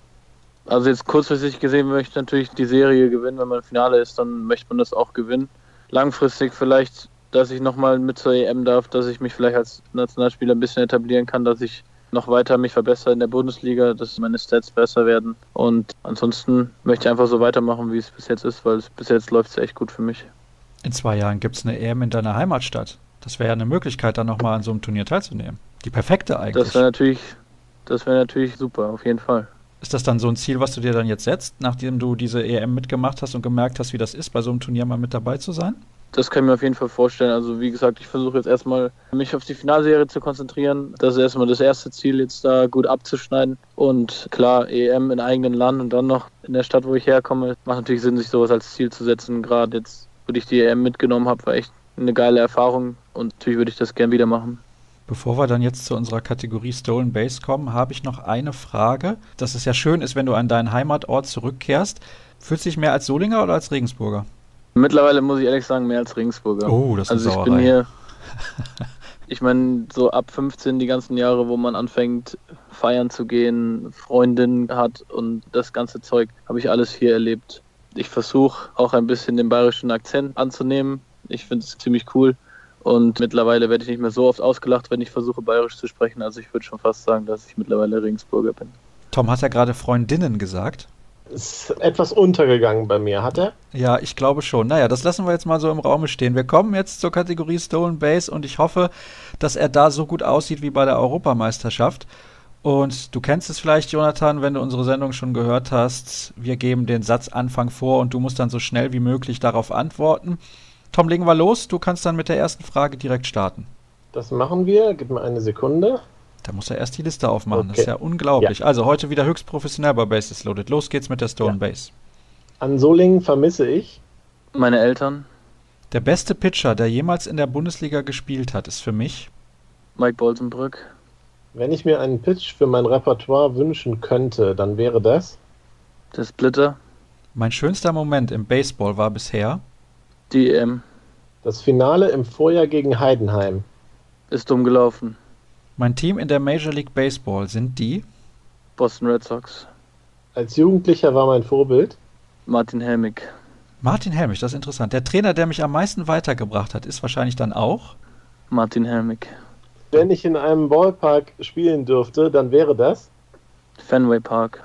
Also jetzt kurzfristig gesehen möchte ich natürlich die Serie gewinnen. Wenn man im Finale ist, dann möchte man das auch gewinnen. Langfristig vielleicht, dass ich nochmal mit zur EM darf, dass ich mich vielleicht als Nationalspieler ein bisschen etablieren kann, dass ich noch weiter mich verbessern in der Bundesliga, dass meine Stats besser werden. Und ansonsten möchte ich einfach so weitermachen, wie es bis jetzt ist, weil bis jetzt läuft es echt gut für mich. In zwei Jahren gibt es eine EM in deiner Heimatstadt. Das wäre ja eine Möglichkeit, dann nochmal an so einem Turnier teilzunehmen. Die perfekte eigentlich. Das wäre natürlich, das wäre natürlich super, auf jeden Fall. Ist das dann so ein Ziel, was du dir dann jetzt setzt, nachdem du diese EM mitgemacht hast und gemerkt hast, wie das ist, bei so einem Turnier mal mit dabei zu sein? Das kann ich mir auf jeden Fall vorstellen. Also wie gesagt, ich versuche jetzt erstmal mich auf die Finalserie zu konzentrieren. Das ist erstmal das erste Ziel, jetzt da gut abzuschneiden. Und klar, EM in eigenen Land und dann noch in der Stadt, wo ich herkomme, macht natürlich Sinn, sich sowas als Ziel zu setzen. Gerade jetzt, wo ich die EM mitgenommen habe, war echt eine geile Erfahrung und natürlich würde ich das gern wieder machen. Bevor wir dann jetzt zu unserer Kategorie Stolen Base kommen, habe ich noch eine Frage. Dass es ja schön ist, wenn du an deinen Heimatort zurückkehrst. Fühlst du dich mehr als Solinger oder als Regensburger? Mittlerweile muss ich ehrlich sagen, mehr als Regensburger. Oh, das ist Also ich Sauerei. bin hier, ich meine, so ab 15 die ganzen Jahre, wo man anfängt, feiern zu gehen, Freundinnen hat und das ganze Zeug, habe ich alles hier erlebt. Ich versuche auch ein bisschen den bayerischen Akzent anzunehmen. Ich finde es ziemlich cool. Und mittlerweile werde ich nicht mehr so oft ausgelacht, wenn ich versuche, bayerisch zu sprechen. Also ich würde schon fast sagen, dass ich mittlerweile Regensburger bin. Tom hat ja gerade Freundinnen gesagt. Ist etwas untergegangen bei mir, hat er? Ja, ich glaube schon. Naja, das lassen wir jetzt mal so im Raum stehen. Wir kommen jetzt zur Kategorie Stolen Base und ich hoffe, dass er da so gut aussieht wie bei der Europameisterschaft. Und du kennst es vielleicht, Jonathan, wenn du unsere Sendung schon gehört hast. Wir geben den Satzanfang vor und du musst dann so schnell wie möglich darauf antworten. Tom, legen wir los. Du kannst dann mit der ersten Frage direkt starten. Das machen wir. Gib mir eine Sekunde. Da muss er erst die Liste aufmachen. Okay. Das ist ja unglaublich. Ja. Also heute wieder höchst professionell bei Bases Loaded. Los geht's mit der Stone ja. Base. An Solingen vermisse ich. Meine Eltern. Der beste Pitcher, der jemals in der Bundesliga gespielt hat, ist für mich. Mike Boltenbrück. Wenn ich mir einen Pitch für mein Repertoire wünschen könnte, dann wäre das. Der Splitter. Mein schönster Moment im Baseball war bisher. Die EM. Das Finale im Vorjahr gegen Heidenheim. Ist dumm gelaufen. Mein Team in der Major League Baseball sind die Boston Red Sox. Als Jugendlicher war mein Vorbild Martin Helmig. Martin Helmig, das ist interessant. Der Trainer, der mich am meisten weitergebracht hat, ist wahrscheinlich dann auch Martin Helmig. Wenn ich in einem Ballpark spielen dürfte, dann wäre das Fenway Park.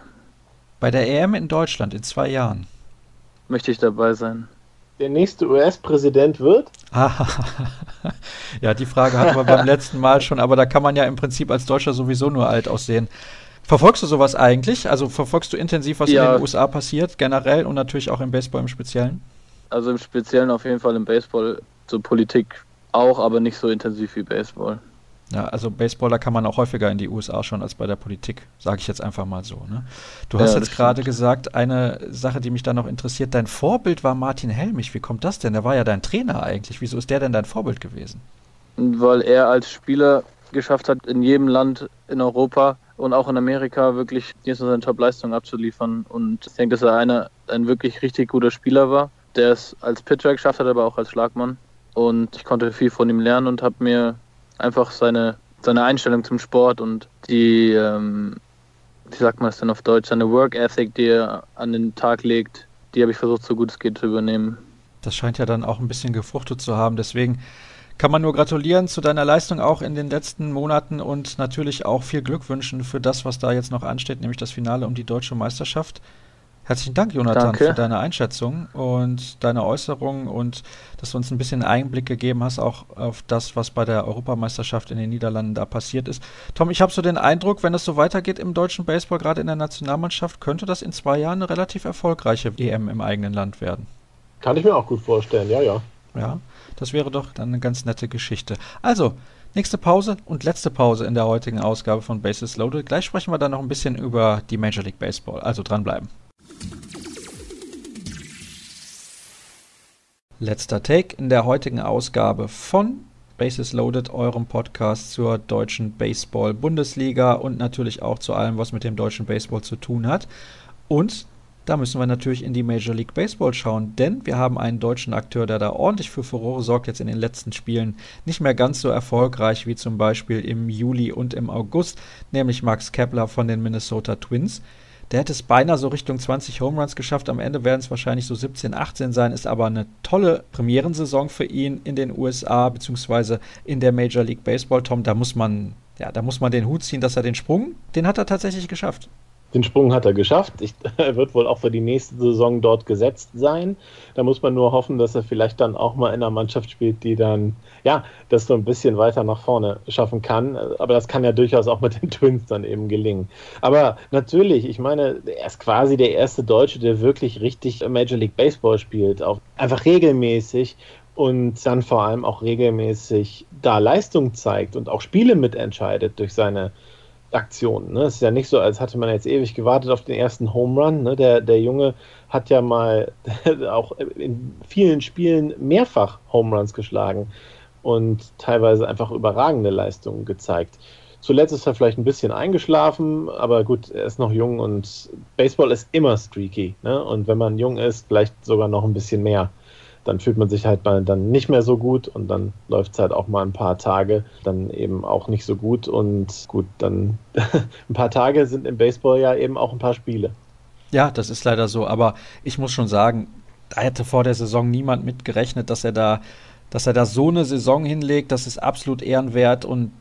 Bei der EM in Deutschland in zwei Jahren möchte ich dabei sein der nächste US-Präsident wird? ja, die Frage hatten wir beim letzten Mal schon, aber da kann man ja im Prinzip als Deutscher sowieso nur alt aussehen. Verfolgst du sowas eigentlich? Also verfolgst du intensiv, was ja. in den USA passiert, generell und natürlich auch im Baseball im Speziellen? Also im Speziellen auf jeden Fall im Baseball, so Politik auch, aber nicht so intensiv wie Baseball. Ja, also Baseballer kann man auch häufiger in die USA schon als bei der Politik, sage ich jetzt einfach mal so. Ne? Du hast ja, jetzt gerade gesagt, eine Sache, die mich da noch interessiert, dein Vorbild war Martin Helmich. Wie kommt das denn? Der war ja dein Trainer eigentlich. Wieso ist der denn dein Vorbild gewesen? Weil er als Spieler geschafft hat, in jedem Land in Europa und auch in Amerika wirklich seine Top-Leistung abzuliefern. Und ich denke, dass er eine, ein wirklich richtig guter Spieler war, der es als Pitcher geschafft hat, aber auch als Schlagmann. Und ich konnte viel von ihm lernen und habe mir einfach seine, seine Einstellung zum Sport und die, ähm, wie sagt man das denn auf Deutsch, seine Work Ethic, die er an den Tag legt, die habe ich versucht, so gut es geht zu übernehmen. Das scheint ja dann auch ein bisschen gefruchtet zu haben. Deswegen kann man nur gratulieren zu deiner Leistung auch in den letzten Monaten und natürlich auch viel Glück wünschen für das, was da jetzt noch ansteht, nämlich das Finale um die deutsche Meisterschaft. Herzlichen Dank, Jonathan, Danke. für deine Einschätzung und deine Äußerungen und dass du uns ein bisschen Einblick gegeben hast, auch auf das, was bei der Europameisterschaft in den Niederlanden da passiert ist. Tom, ich habe so den Eindruck, wenn es so weitergeht im deutschen Baseball, gerade in der Nationalmannschaft, könnte das in zwei Jahren eine relativ erfolgreiche EM im eigenen Land werden. Kann ich mir auch gut vorstellen, ja, ja. Ja, das wäre doch dann eine ganz nette Geschichte. Also, Nächste Pause und letzte Pause in der heutigen Ausgabe von Bases Loaded. Gleich sprechen wir dann noch ein bisschen über die Major League Baseball. Also dranbleiben. Letzter Take in der heutigen Ausgabe von Bases Loaded, eurem Podcast zur deutschen Baseball-Bundesliga und natürlich auch zu allem, was mit dem deutschen Baseball zu tun hat. Und da müssen wir natürlich in die Major League Baseball schauen, denn wir haben einen deutschen Akteur, der da ordentlich für Furore sorgt, jetzt in den letzten Spielen nicht mehr ganz so erfolgreich wie zum Beispiel im Juli und im August, nämlich Max Kepler von den Minnesota Twins. Der hätte es beinahe so Richtung 20 Home Runs geschafft. Am Ende werden es wahrscheinlich so 17, 18 sein. Ist aber eine tolle Premierensaison für ihn in den USA beziehungsweise in der Major League Baseball. Tom, da muss man, ja, da muss man den Hut ziehen, dass er den Sprung, den hat er tatsächlich geschafft. Den Sprung hat er geschafft. Ich, er wird wohl auch für die nächste Saison dort gesetzt sein. Da muss man nur hoffen, dass er vielleicht dann auch mal in einer Mannschaft spielt, die dann, ja, das so ein bisschen weiter nach vorne schaffen kann. Aber das kann ja durchaus auch mit den Twins dann eben gelingen. Aber natürlich, ich meine, er ist quasi der erste Deutsche, der wirklich richtig Major League Baseball spielt. Auch einfach regelmäßig und dann vor allem auch regelmäßig da Leistung zeigt und auch Spiele mitentscheidet durch seine Aktionen. Ne? Es ist ja nicht so, als hatte man jetzt ewig gewartet auf den ersten Home Run. Ne? Der, der Junge hat ja mal auch in vielen Spielen mehrfach Home Runs geschlagen und teilweise einfach überragende Leistungen gezeigt. Zuletzt ist er vielleicht ein bisschen eingeschlafen, aber gut, er ist noch jung und Baseball ist immer streaky. Ne? Und wenn man jung ist, vielleicht sogar noch ein bisschen mehr dann fühlt man sich halt mal dann nicht mehr so gut und dann läuft es halt auch mal ein paar Tage dann eben auch nicht so gut und gut, dann ein paar Tage sind im Baseball ja eben auch ein paar Spiele. Ja, das ist leider so, aber ich muss schon sagen, da hätte vor der Saison niemand mit gerechnet, dass er da, dass er da so eine Saison hinlegt, das ist absolut ehrenwert und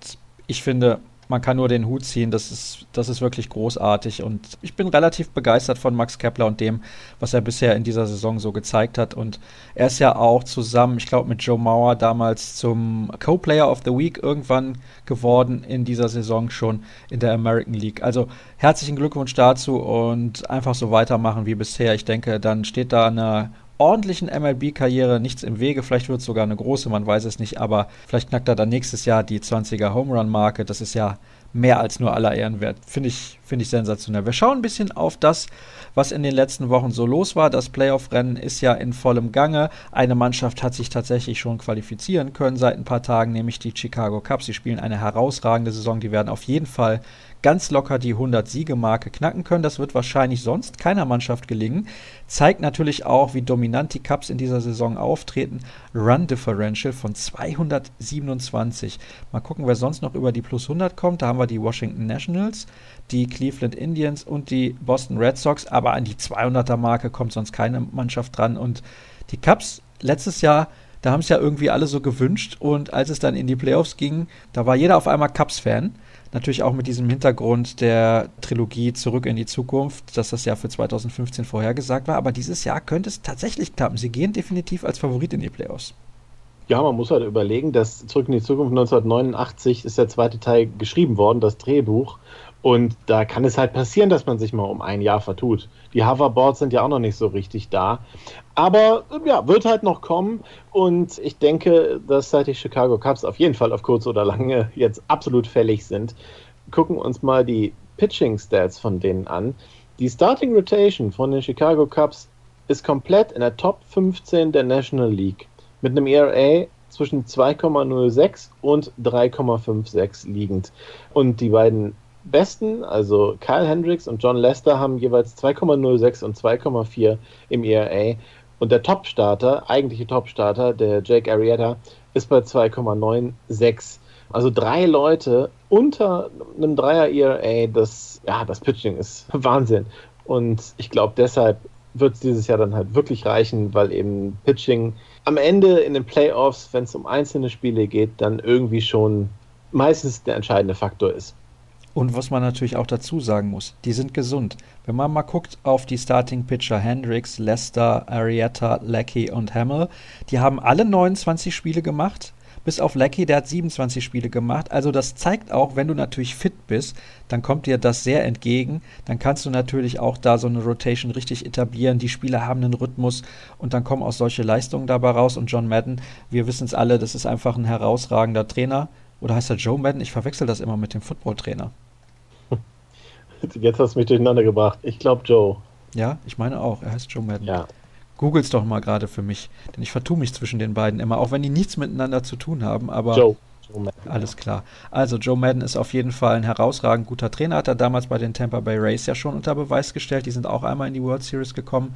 ich finde, man kann nur den Hut ziehen. Das ist, das ist wirklich großartig. Und ich bin relativ begeistert von Max Kepler und dem, was er bisher in dieser Saison so gezeigt hat. Und er ist ja auch zusammen, ich glaube, mit Joe Mauer damals zum Co-Player of the Week irgendwann geworden in dieser Saison schon in der American League. Also herzlichen Glückwunsch dazu und einfach so weitermachen wie bisher. Ich denke, dann steht da eine ordentlichen MLB-Karriere nichts im Wege. Vielleicht wird es sogar eine große, man weiß es nicht, aber vielleicht knackt er dann nächstes Jahr die 20er Home Run-Marke. Das ist ja mehr als nur aller Ehren wert. Finde ich, find ich sensationell. Wir schauen ein bisschen auf das, was in den letzten Wochen so los war. Das Playoff-Rennen ist ja in vollem Gange. Eine Mannschaft hat sich tatsächlich schon qualifizieren können seit ein paar Tagen, nämlich die Chicago Cubs. Sie spielen eine herausragende Saison. Die werden auf jeden Fall ganz locker die 100-Siege-Marke knacken können. Das wird wahrscheinlich sonst keiner Mannschaft gelingen. Zeigt natürlich auch, wie dominant die Cubs in dieser Saison auftreten. Run Differential von 227. Mal gucken, wer sonst noch über die plus 100 kommt. Da haben wir die Washington Nationals, die Cleveland Indians und die Boston Red Sox. Aber an die 200er-Marke kommt sonst keine Mannschaft dran. Und die Cubs letztes Jahr da haben es ja irgendwie alle so gewünscht und als es dann in die Playoffs ging, da war jeder auf einmal Cubs-Fan. Natürlich auch mit diesem Hintergrund der Trilogie Zurück in die Zukunft, dass das ja für 2015 vorhergesagt war. Aber dieses Jahr könnte es tatsächlich klappen. Sie gehen definitiv als Favorit in die Playoffs. Ja, man muss halt überlegen, dass Zurück in die Zukunft 1989 ist der zweite Teil geschrieben worden, das Drehbuch. Und da kann es halt passieren, dass man sich mal um ein Jahr vertut. Die Hoverboards sind ja auch noch nicht so richtig da. Aber ja, wird halt noch kommen. Und ich denke, dass seit die Chicago Cubs auf jeden Fall auf kurz oder lange jetzt absolut fällig sind. Gucken uns mal die Pitching Stats von denen an. Die Starting Rotation von den Chicago Cubs ist komplett in der Top 15 der National League. Mit einem ERA zwischen 2,06 und 3,56 liegend. Und die beiden besten, also Kyle Hendricks und John Lester, haben jeweils 2,06 und 2,4 im ERA. Und der Top-Starter, eigentliche Top-Starter, der Jake Arrieta, ist bei 2,96. Also drei Leute unter einem Dreier ERA, das, ja, das Pitching ist Wahnsinn. Und ich glaube, deshalb wird es dieses Jahr dann halt wirklich reichen, weil eben Pitching am Ende in den Playoffs, wenn es um einzelne Spiele geht, dann irgendwie schon meistens der entscheidende Faktor ist. Und was man natürlich auch dazu sagen muss, die sind gesund. Wenn man mal guckt auf die Starting Pitcher Hendricks, Lester, Arietta, Lecky und Hamill, die haben alle 29 Spiele gemacht. Bis auf Lecky, der hat 27 Spiele gemacht. Also das zeigt auch, wenn du natürlich fit bist, dann kommt dir das sehr entgegen. Dann kannst du natürlich auch da so eine Rotation richtig etablieren. Die Spieler haben einen Rhythmus und dann kommen auch solche Leistungen dabei raus. Und John Madden, wir wissen es alle, das ist einfach ein herausragender Trainer. Oder heißt er Joe Madden? Ich verwechsel das immer mit dem Footballtrainer. Jetzt hast du mich durcheinander gebracht. Ich glaube Joe. Ja, ich meine auch. Er heißt Joe Madden. Ja. Googles doch mal gerade für mich, denn ich vertue mich zwischen den beiden immer, auch wenn die nichts miteinander zu tun haben, aber Joe. Alles klar. Also Joe Madden ist auf jeden Fall ein herausragend guter Trainer, hat er damals bei den Tampa Bay Rays ja schon unter Beweis gestellt. Die sind auch einmal in die World Series gekommen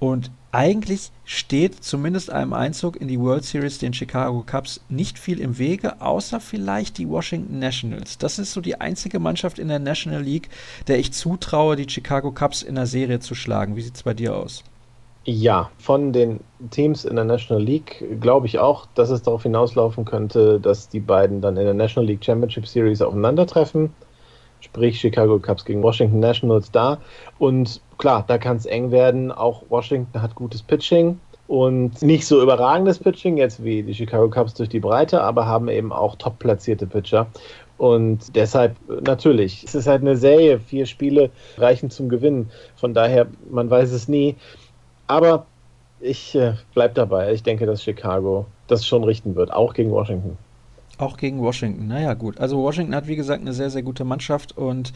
und eigentlich steht zumindest einem Einzug in die World Series den Chicago Cubs nicht viel im Wege, außer vielleicht die Washington Nationals. Das ist so die einzige Mannschaft in der National League, der ich zutraue, die Chicago Cubs in der Serie zu schlagen. Wie sieht es bei dir aus? Ja, von den Teams in der National League glaube ich auch, dass es darauf hinauslaufen könnte, dass die beiden dann in der National League Championship Series aufeinandertreffen sprich Chicago Cubs gegen Washington Nationals da. Und klar, da kann es eng werden. Auch Washington hat gutes Pitching und nicht so überragendes Pitching jetzt wie die Chicago Cubs durch die Breite, aber haben eben auch top platzierte Pitcher. Und deshalb natürlich, es ist halt eine Serie, vier Spiele reichen zum Gewinnen. Von daher, man weiß es nie. Aber ich äh, bleibe dabei. Ich denke, dass Chicago das schon richten wird, auch gegen Washington. Auch gegen Washington. Naja, gut. Also Washington hat, wie gesagt, eine sehr, sehr gute Mannschaft. Und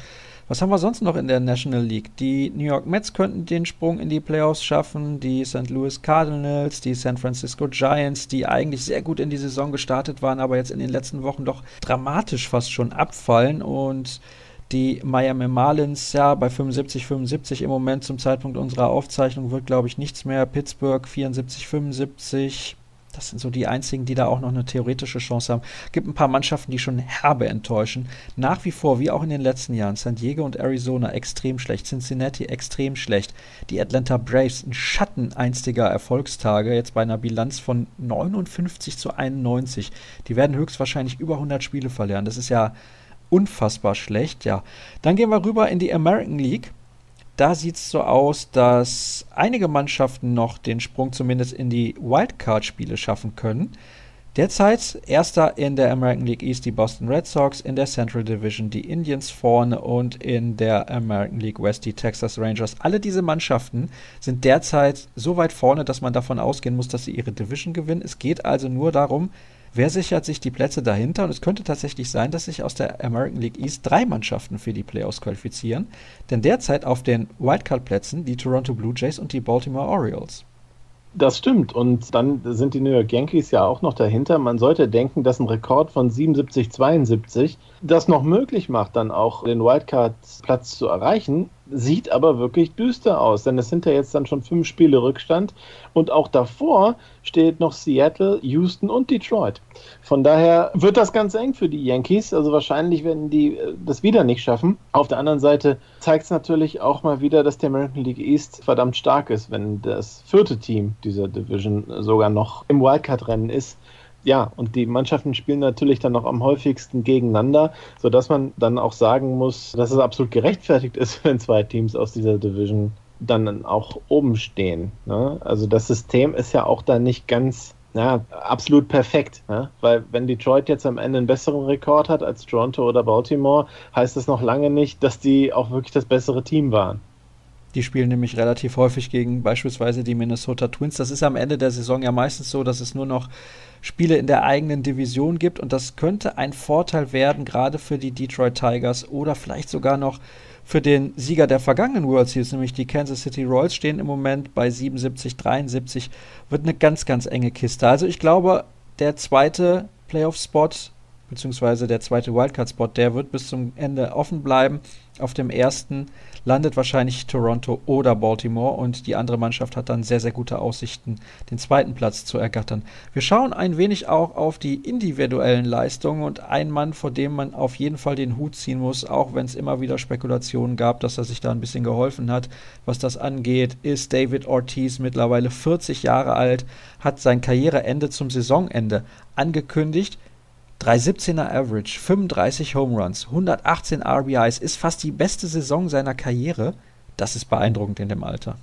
was haben wir sonst noch in der National League? Die New York Mets könnten den Sprung in die Playoffs schaffen. Die St. Louis Cardinals, die San Francisco Giants, die eigentlich sehr gut in die Saison gestartet waren, aber jetzt in den letzten Wochen doch dramatisch fast schon abfallen. Und die Miami Marlins, ja, bei 75, 75 im Moment zum Zeitpunkt unserer Aufzeichnung wird, glaube ich, nichts mehr. Pittsburgh 74, 75. Das sind so die einzigen, die da auch noch eine theoretische Chance haben. Gibt ein paar Mannschaften, die schon herbe enttäuschen. Nach wie vor, wie auch in den letzten Jahren, San Diego und Arizona extrem schlecht, Cincinnati extrem schlecht, die Atlanta Braves ein Schatten einstiger Erfolgstage, jetzt bei einer Bilanz von 59 zu 91. Die werden höchstwahrscheinlich über 100 Spiele verlieren. Das ist ja unfassbar schlecht. Ja, dann gehen wir rüber in die American League. Da sieht es so aus, dass einige Mannschaften noch den Sprung zumindest in die Wildcard-Spiele schaffen können. Derzeit erster in der American League East die Boston Red Sox, in der Central Division die Indians vorne und in der American League West die Texas Rangers. Alle diese Mannschaften sind derzeit so weit vorne, dass man davon ausgehen muss, dass sie ihre Division gewinnen. Es geht also nur darum, wer sichert sich die Plätze dahinter. Und es könnte tatsächlich sein, dass sich aus der American League East drei Mannschaften für die Playoffs qualifizieren. Denn derzeit auf den Wildcard-Plätzen die Toronto Blue Jays und die Baltimore Orioles. Das stimmt. Und dann sind die New York Yankees ja auch noch dahinter. Man sollte denken, dass ein Rekord von 77, 72 das noch möglich macht, dann auch den Wildcard-Platz zu erreichen. Sieht aber wirklich düster aus, denn es sind ja jetzt dann schon fünf Spiele Rückstand und auch davor steht noch Seattle, Houston und Detroit. Von daher wird das ganz eng für die Yankees. Also wahrscheinlich werden die äh, das wieder nicht schaffen. Auf der anderen Seite zeigt es natürlich auch mal wieder, dass der American League East verdammt stark ist, wenn das vierte Team dieser Division sogar noch im Wildcard-Rennen ist ja, und die Mannschaften spielen natürlich dann noch am häufigsten gegeneinander, sodass man dann auch sagen muss, dass es absolut gerechtfertigt ist, wenn zwei Teams aus dieser Division dann auch oben stehen. Ne? Also das System ist ja auch da nicht ganz ja, absolut perfekt. Ne? Weil wenn Detroit jetzt am Ende einen besseren Rekord hat als Toronto oder Baltimore, heißt das noch lange nicht, dass die auch wirklich das bessere Team waren. Die spielen nämlich relativ häufig gegen beispielsweise die Minnesota Twins. Das ist am Ende der Saison ja meistens so, dass es nur noch Spiele in der eigenen Division gibt und das könnte ein Vorteil werden, gerade für die Detroit Tigers oder vielleicht sogar noch für den Sieger der vergangenen World Series, nämlich die Kansas City Royals, stehen im Moment bei 77, 73. Wird eine ganz, ganz enge Kiste. Also ich glaube, der zweite Playoff-Spot beziehungsweise der zweite Wildcard-Spot, der wird bis zum Ende offen bleiben. Auf dem ersten landet wahrscheinlich Toronto oder Baltimore und die andere Mannschaft hat dann sehr, sehr gute Aussichten, den zweiten Platz zu ergattern. Wir schauen ein wenig auch auf die individuellen Leistungen und ein Mann, vor dem man auf jeden Fall den Hut ziehen muss, auch wenn es immer wieder Spekulationen gab, dass er sich da ein bisschen geholfen hat, was das angeht, ist David Ortiz mittlerweile 40 Jahre alt, hat sein Karriereende zum Saisonende angekündigt. 317er Average, 35 Home Runs, 118 RBIs, ist fast die beste Saison seiner Karriere. Das ist beeindruckend in dem Alter.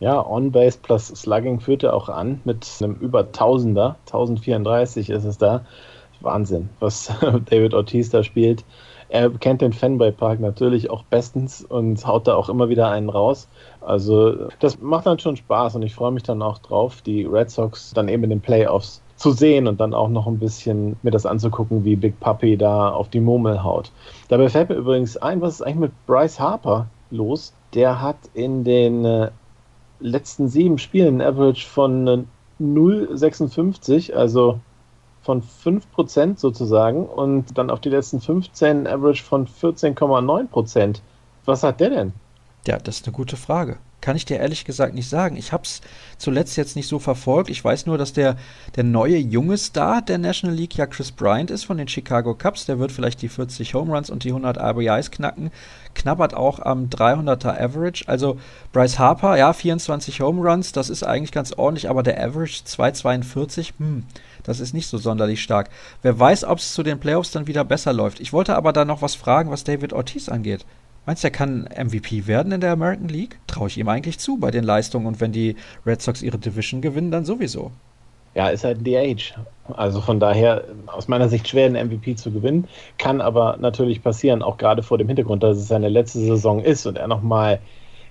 Ja, On-Base plus Slugging führt er auch an mit einem über 1000er. 1034 ist es da. Wahnsinn, was David Ortiz da spielt. Er kennt den Fenway Park natürlich auch bestens und haut da auch immer wieder einen raus. Also das macht dann schon Spaß und ich freue mich dann auch drauf, die Red Sox dann eben in den Playoffs zu sehen und dann auch noch ein bisschen mir das anzugucken, wie Big Puppy da auf die Murmel haut. Dabei fällt mir übrigens ein, was ist eigentlich mit Bryce Harper los? Der hat in den äh, letzten sieben Spielen ein Average von äh, 0,56, also von 5% sozusagen und dann auf die letzten 15 ein Average von 14,9%. Was hat der denn? Ja, das ist eine gute Frage. Kann ich dir ehrlich gesagt nicht sagen. Ich habe es zuletzt jetzt nicht so verfolgt. Ich weiß nur, dass der, der neue junge Star der National League ja Chris Bryant ist von den Chicago Cubs. Der wird vielleicht die 40 Home Runs und die 100 RBIs knacken. Knabbert auch am 300er Average. Also Bryce Harper, ja, 24 Home Runs, das ist eigentlich ganz ordentlich, aber der Average 2,42, hm, das ist nicht so sonderlich stark. Wer weiß, ob es zu den Playoffs dann wieder besser läuft. Ich wollte aber da noch was fragen, was David Ortiz angeht. Meinst du, er kann MVP werden in der American League? Traue ich ihm eigentlich zu bei den Leistungen und wenn die Red Sox ihre Division gewinnen, dann sowieso. Ja, ist halt ein DH. Also von daher aus meiner Sicht schwer, einen MVP zu gewinnen. Kann aber natürlich passieren, auch gerade vor dem Hintergrund, dass es seine letzte Saison ist und er nochmal,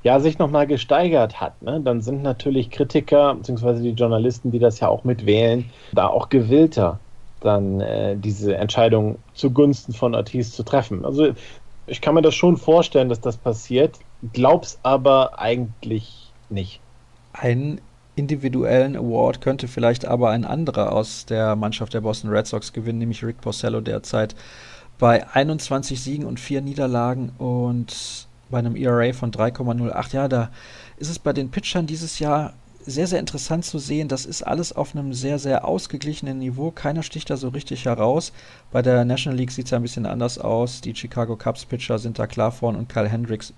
ja, sich nochmal gesteigert hat. Ne? Dann sind natürlich Kritiker, beziehungsweise die Journalisten, die das ja auch mitwählen, da auch gewillter, dann äh, diese Entscheidung zugunsten von Ortiz zu treffen. Also ich kann mir das schon vorstellen, dass das passiert, glaub's aber eigentlich nicht. Einen individuellen Award könnte vielleicht aber ein anderer aus der Mannschaft der Boston Red Sox gewinnen, nämlich Rick Porcello derzeit bei 21 Siegen und 4 Niederlagen und bei einem ERA von 3,08. Ja, da ist es bei den Pitchern dieses Jahr sehr, sehr interessant zu sehen. Das ist alles auf einem sehr, sehr ausgeglichenen Niveau. Keiner sticht da so richtig heraus. Bei der National League sieht es ja ein bisschen anders aus. Die Chicago Cubs Pitcher sind da klar vorn und Kyle Hendricks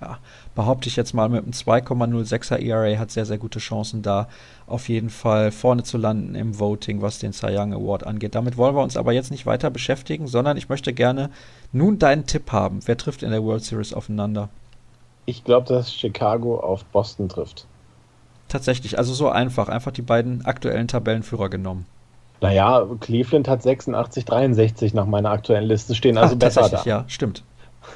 ja, behaupte ich jetzt mal, mit einem 2,06er ERA hat sehr, sehr gute Chancen da, auf jeden Fall vorne zu landen im Voting, was den Cy Young Award angeht. Damit wollen wir uns aber jetzt nicht weiter beschäftigen, sondern ich möchte gerne nun deinen Tipp haben. Wer trifft in der World Series aufeinander? Ich glaube, dass Chicago auf Boston trifft. Tatsächlich, also so einfach. Einfach die beiden aktuellen Tabellenführer genommen. Naja, Cleveland hat 86, 63 nach meiner aktuellen Liste stehen, also Ach, besser da. Ja, stimmt.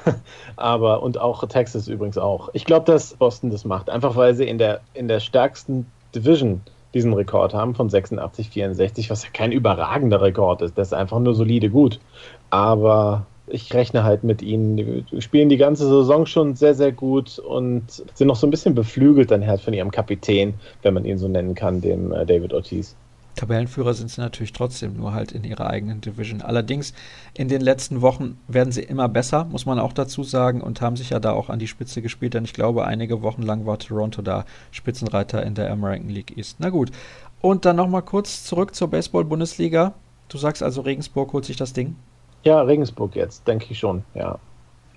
Aber und auch Texas übrigens auch. Ich glaube, dass Boston das macht, einfach weil sie in der, in der stärksten Division diesen Rekord haben von 86, 64, was ja kein überragender Rekord ist. Das ist einfach nur solide gut. Aber ich rechne halt mit ihnen. Die spielen die ganze Saison schon sehr, sehr gut und sind noch so ein bisschen beflügelt dann halt von ihrem Kapitän, wenn man ihn so nennen kann, dem äh, David Ortiz. Tabellenführer sind sie natürlich trotzdem, nur halt in ihrer eigenen Division. Allerdings in den letzten Wochen werden sie immer besser, muss man auch dazu sagen, und haben sich ja da auch an die Spitze gespielt, denn ich glaube, einige Wochen lang war Toronto da Spitzenreiter in der American League East. Na gut. Und dann nochmal kurz zurück zur Baseball-Bundesliga. Du sagst also, Regensburg holt sich das Ding? Ja, Regensburg jetzt, denke ich schon, ja.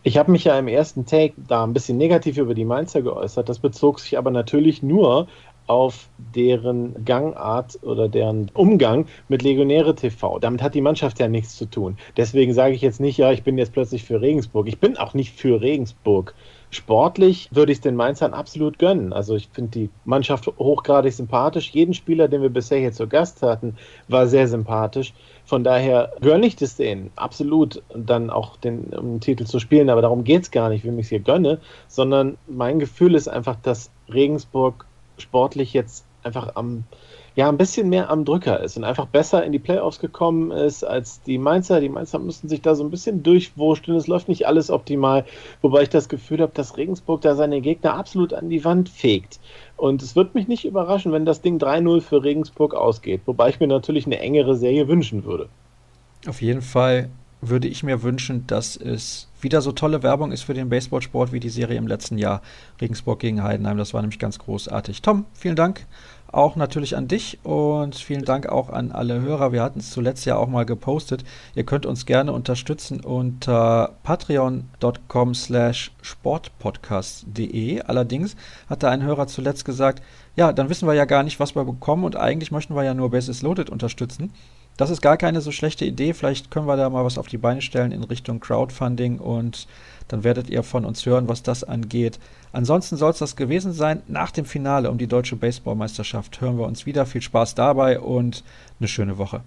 Ich habe mich ja im ersten Take da ein bisschen negativ über die Mainzer geäußert. Das bezog sich aber natürlich nur auf deren Gangart oder deren Umgang mit Legionäre TV. Damit hat die Mannschaft ja nichts zu tun. Deswegen sage ich jetzt nicht, ja, ich bin jetzt plötzlich für Regensburg. Ich bin auch nicht für Regensburg. Sportlich würde ich es den Mainzern absolut gönnen. Also ich finde die Mannschaft hochgradig sympathisch. Jeden Spieler, den wir bisher hier zu Gast hatten, war sehr sympathisch. Von daher gönne ich das denen absolut, dann auch den um, Titel zu spielen. Aber darum geht es gar nicht, wie ich es hier gönne, sondern mein Gefühl ist einfach, dass Regensburg sportlich jetzt einfach am, ja, ein bisschen mehr am Drücker ist und einfach besser in die Playoffs gekommen ist als die Mainzer. Die Mainzer müssen sich da so ein bisschen durchwurschteln. Es läuft nicht alles optimal, wobei ich das Gefühl habe, dass Regensburg da seine Gegner absolut an die Wand fegt. Und es wird mich nicht überraschen, wenn das Ding 3-0 für Regensburg ausgeht, wobei ich mir natürlich eine engere Serie wünschen würde. Auf jeden Fall würde ich mir wünschen, dass es wieder so tolle Werbung ist für den Baseballsport wie die Serie im letzten Jahr. Regensburg gegen Heidenheim, das war nämlich ganz großartig. Tom, vielen Dank auch natürlich an dich und vielen Dank auch an alle Hörer. Wir hatten es zuletzt ja auch mal gepostet. Ihr könnt uns gerne unterstützen unter patreon.com slash sportpodcast.de. Allerdings hat da ein Hörer zuletzt gesagt, ja, dann wissen wir ja gar nicht, was wir bekommen und eigentlich möchten wir ja nur Basis Loaded unterstützen. Das ist gar keine so schlechte Idee. Vielleicht können wir da mal was auf die Beine stellen in Richtung Crowdfunding und dann werdet ihr von uns hören, was das angeht. Ansonsten soll es das gewesen sein. Nach dem Finale um die deutsche Baseballmeisterschaft hören wir uns wieder. Viel Spaß dabei und eine schöne Woche.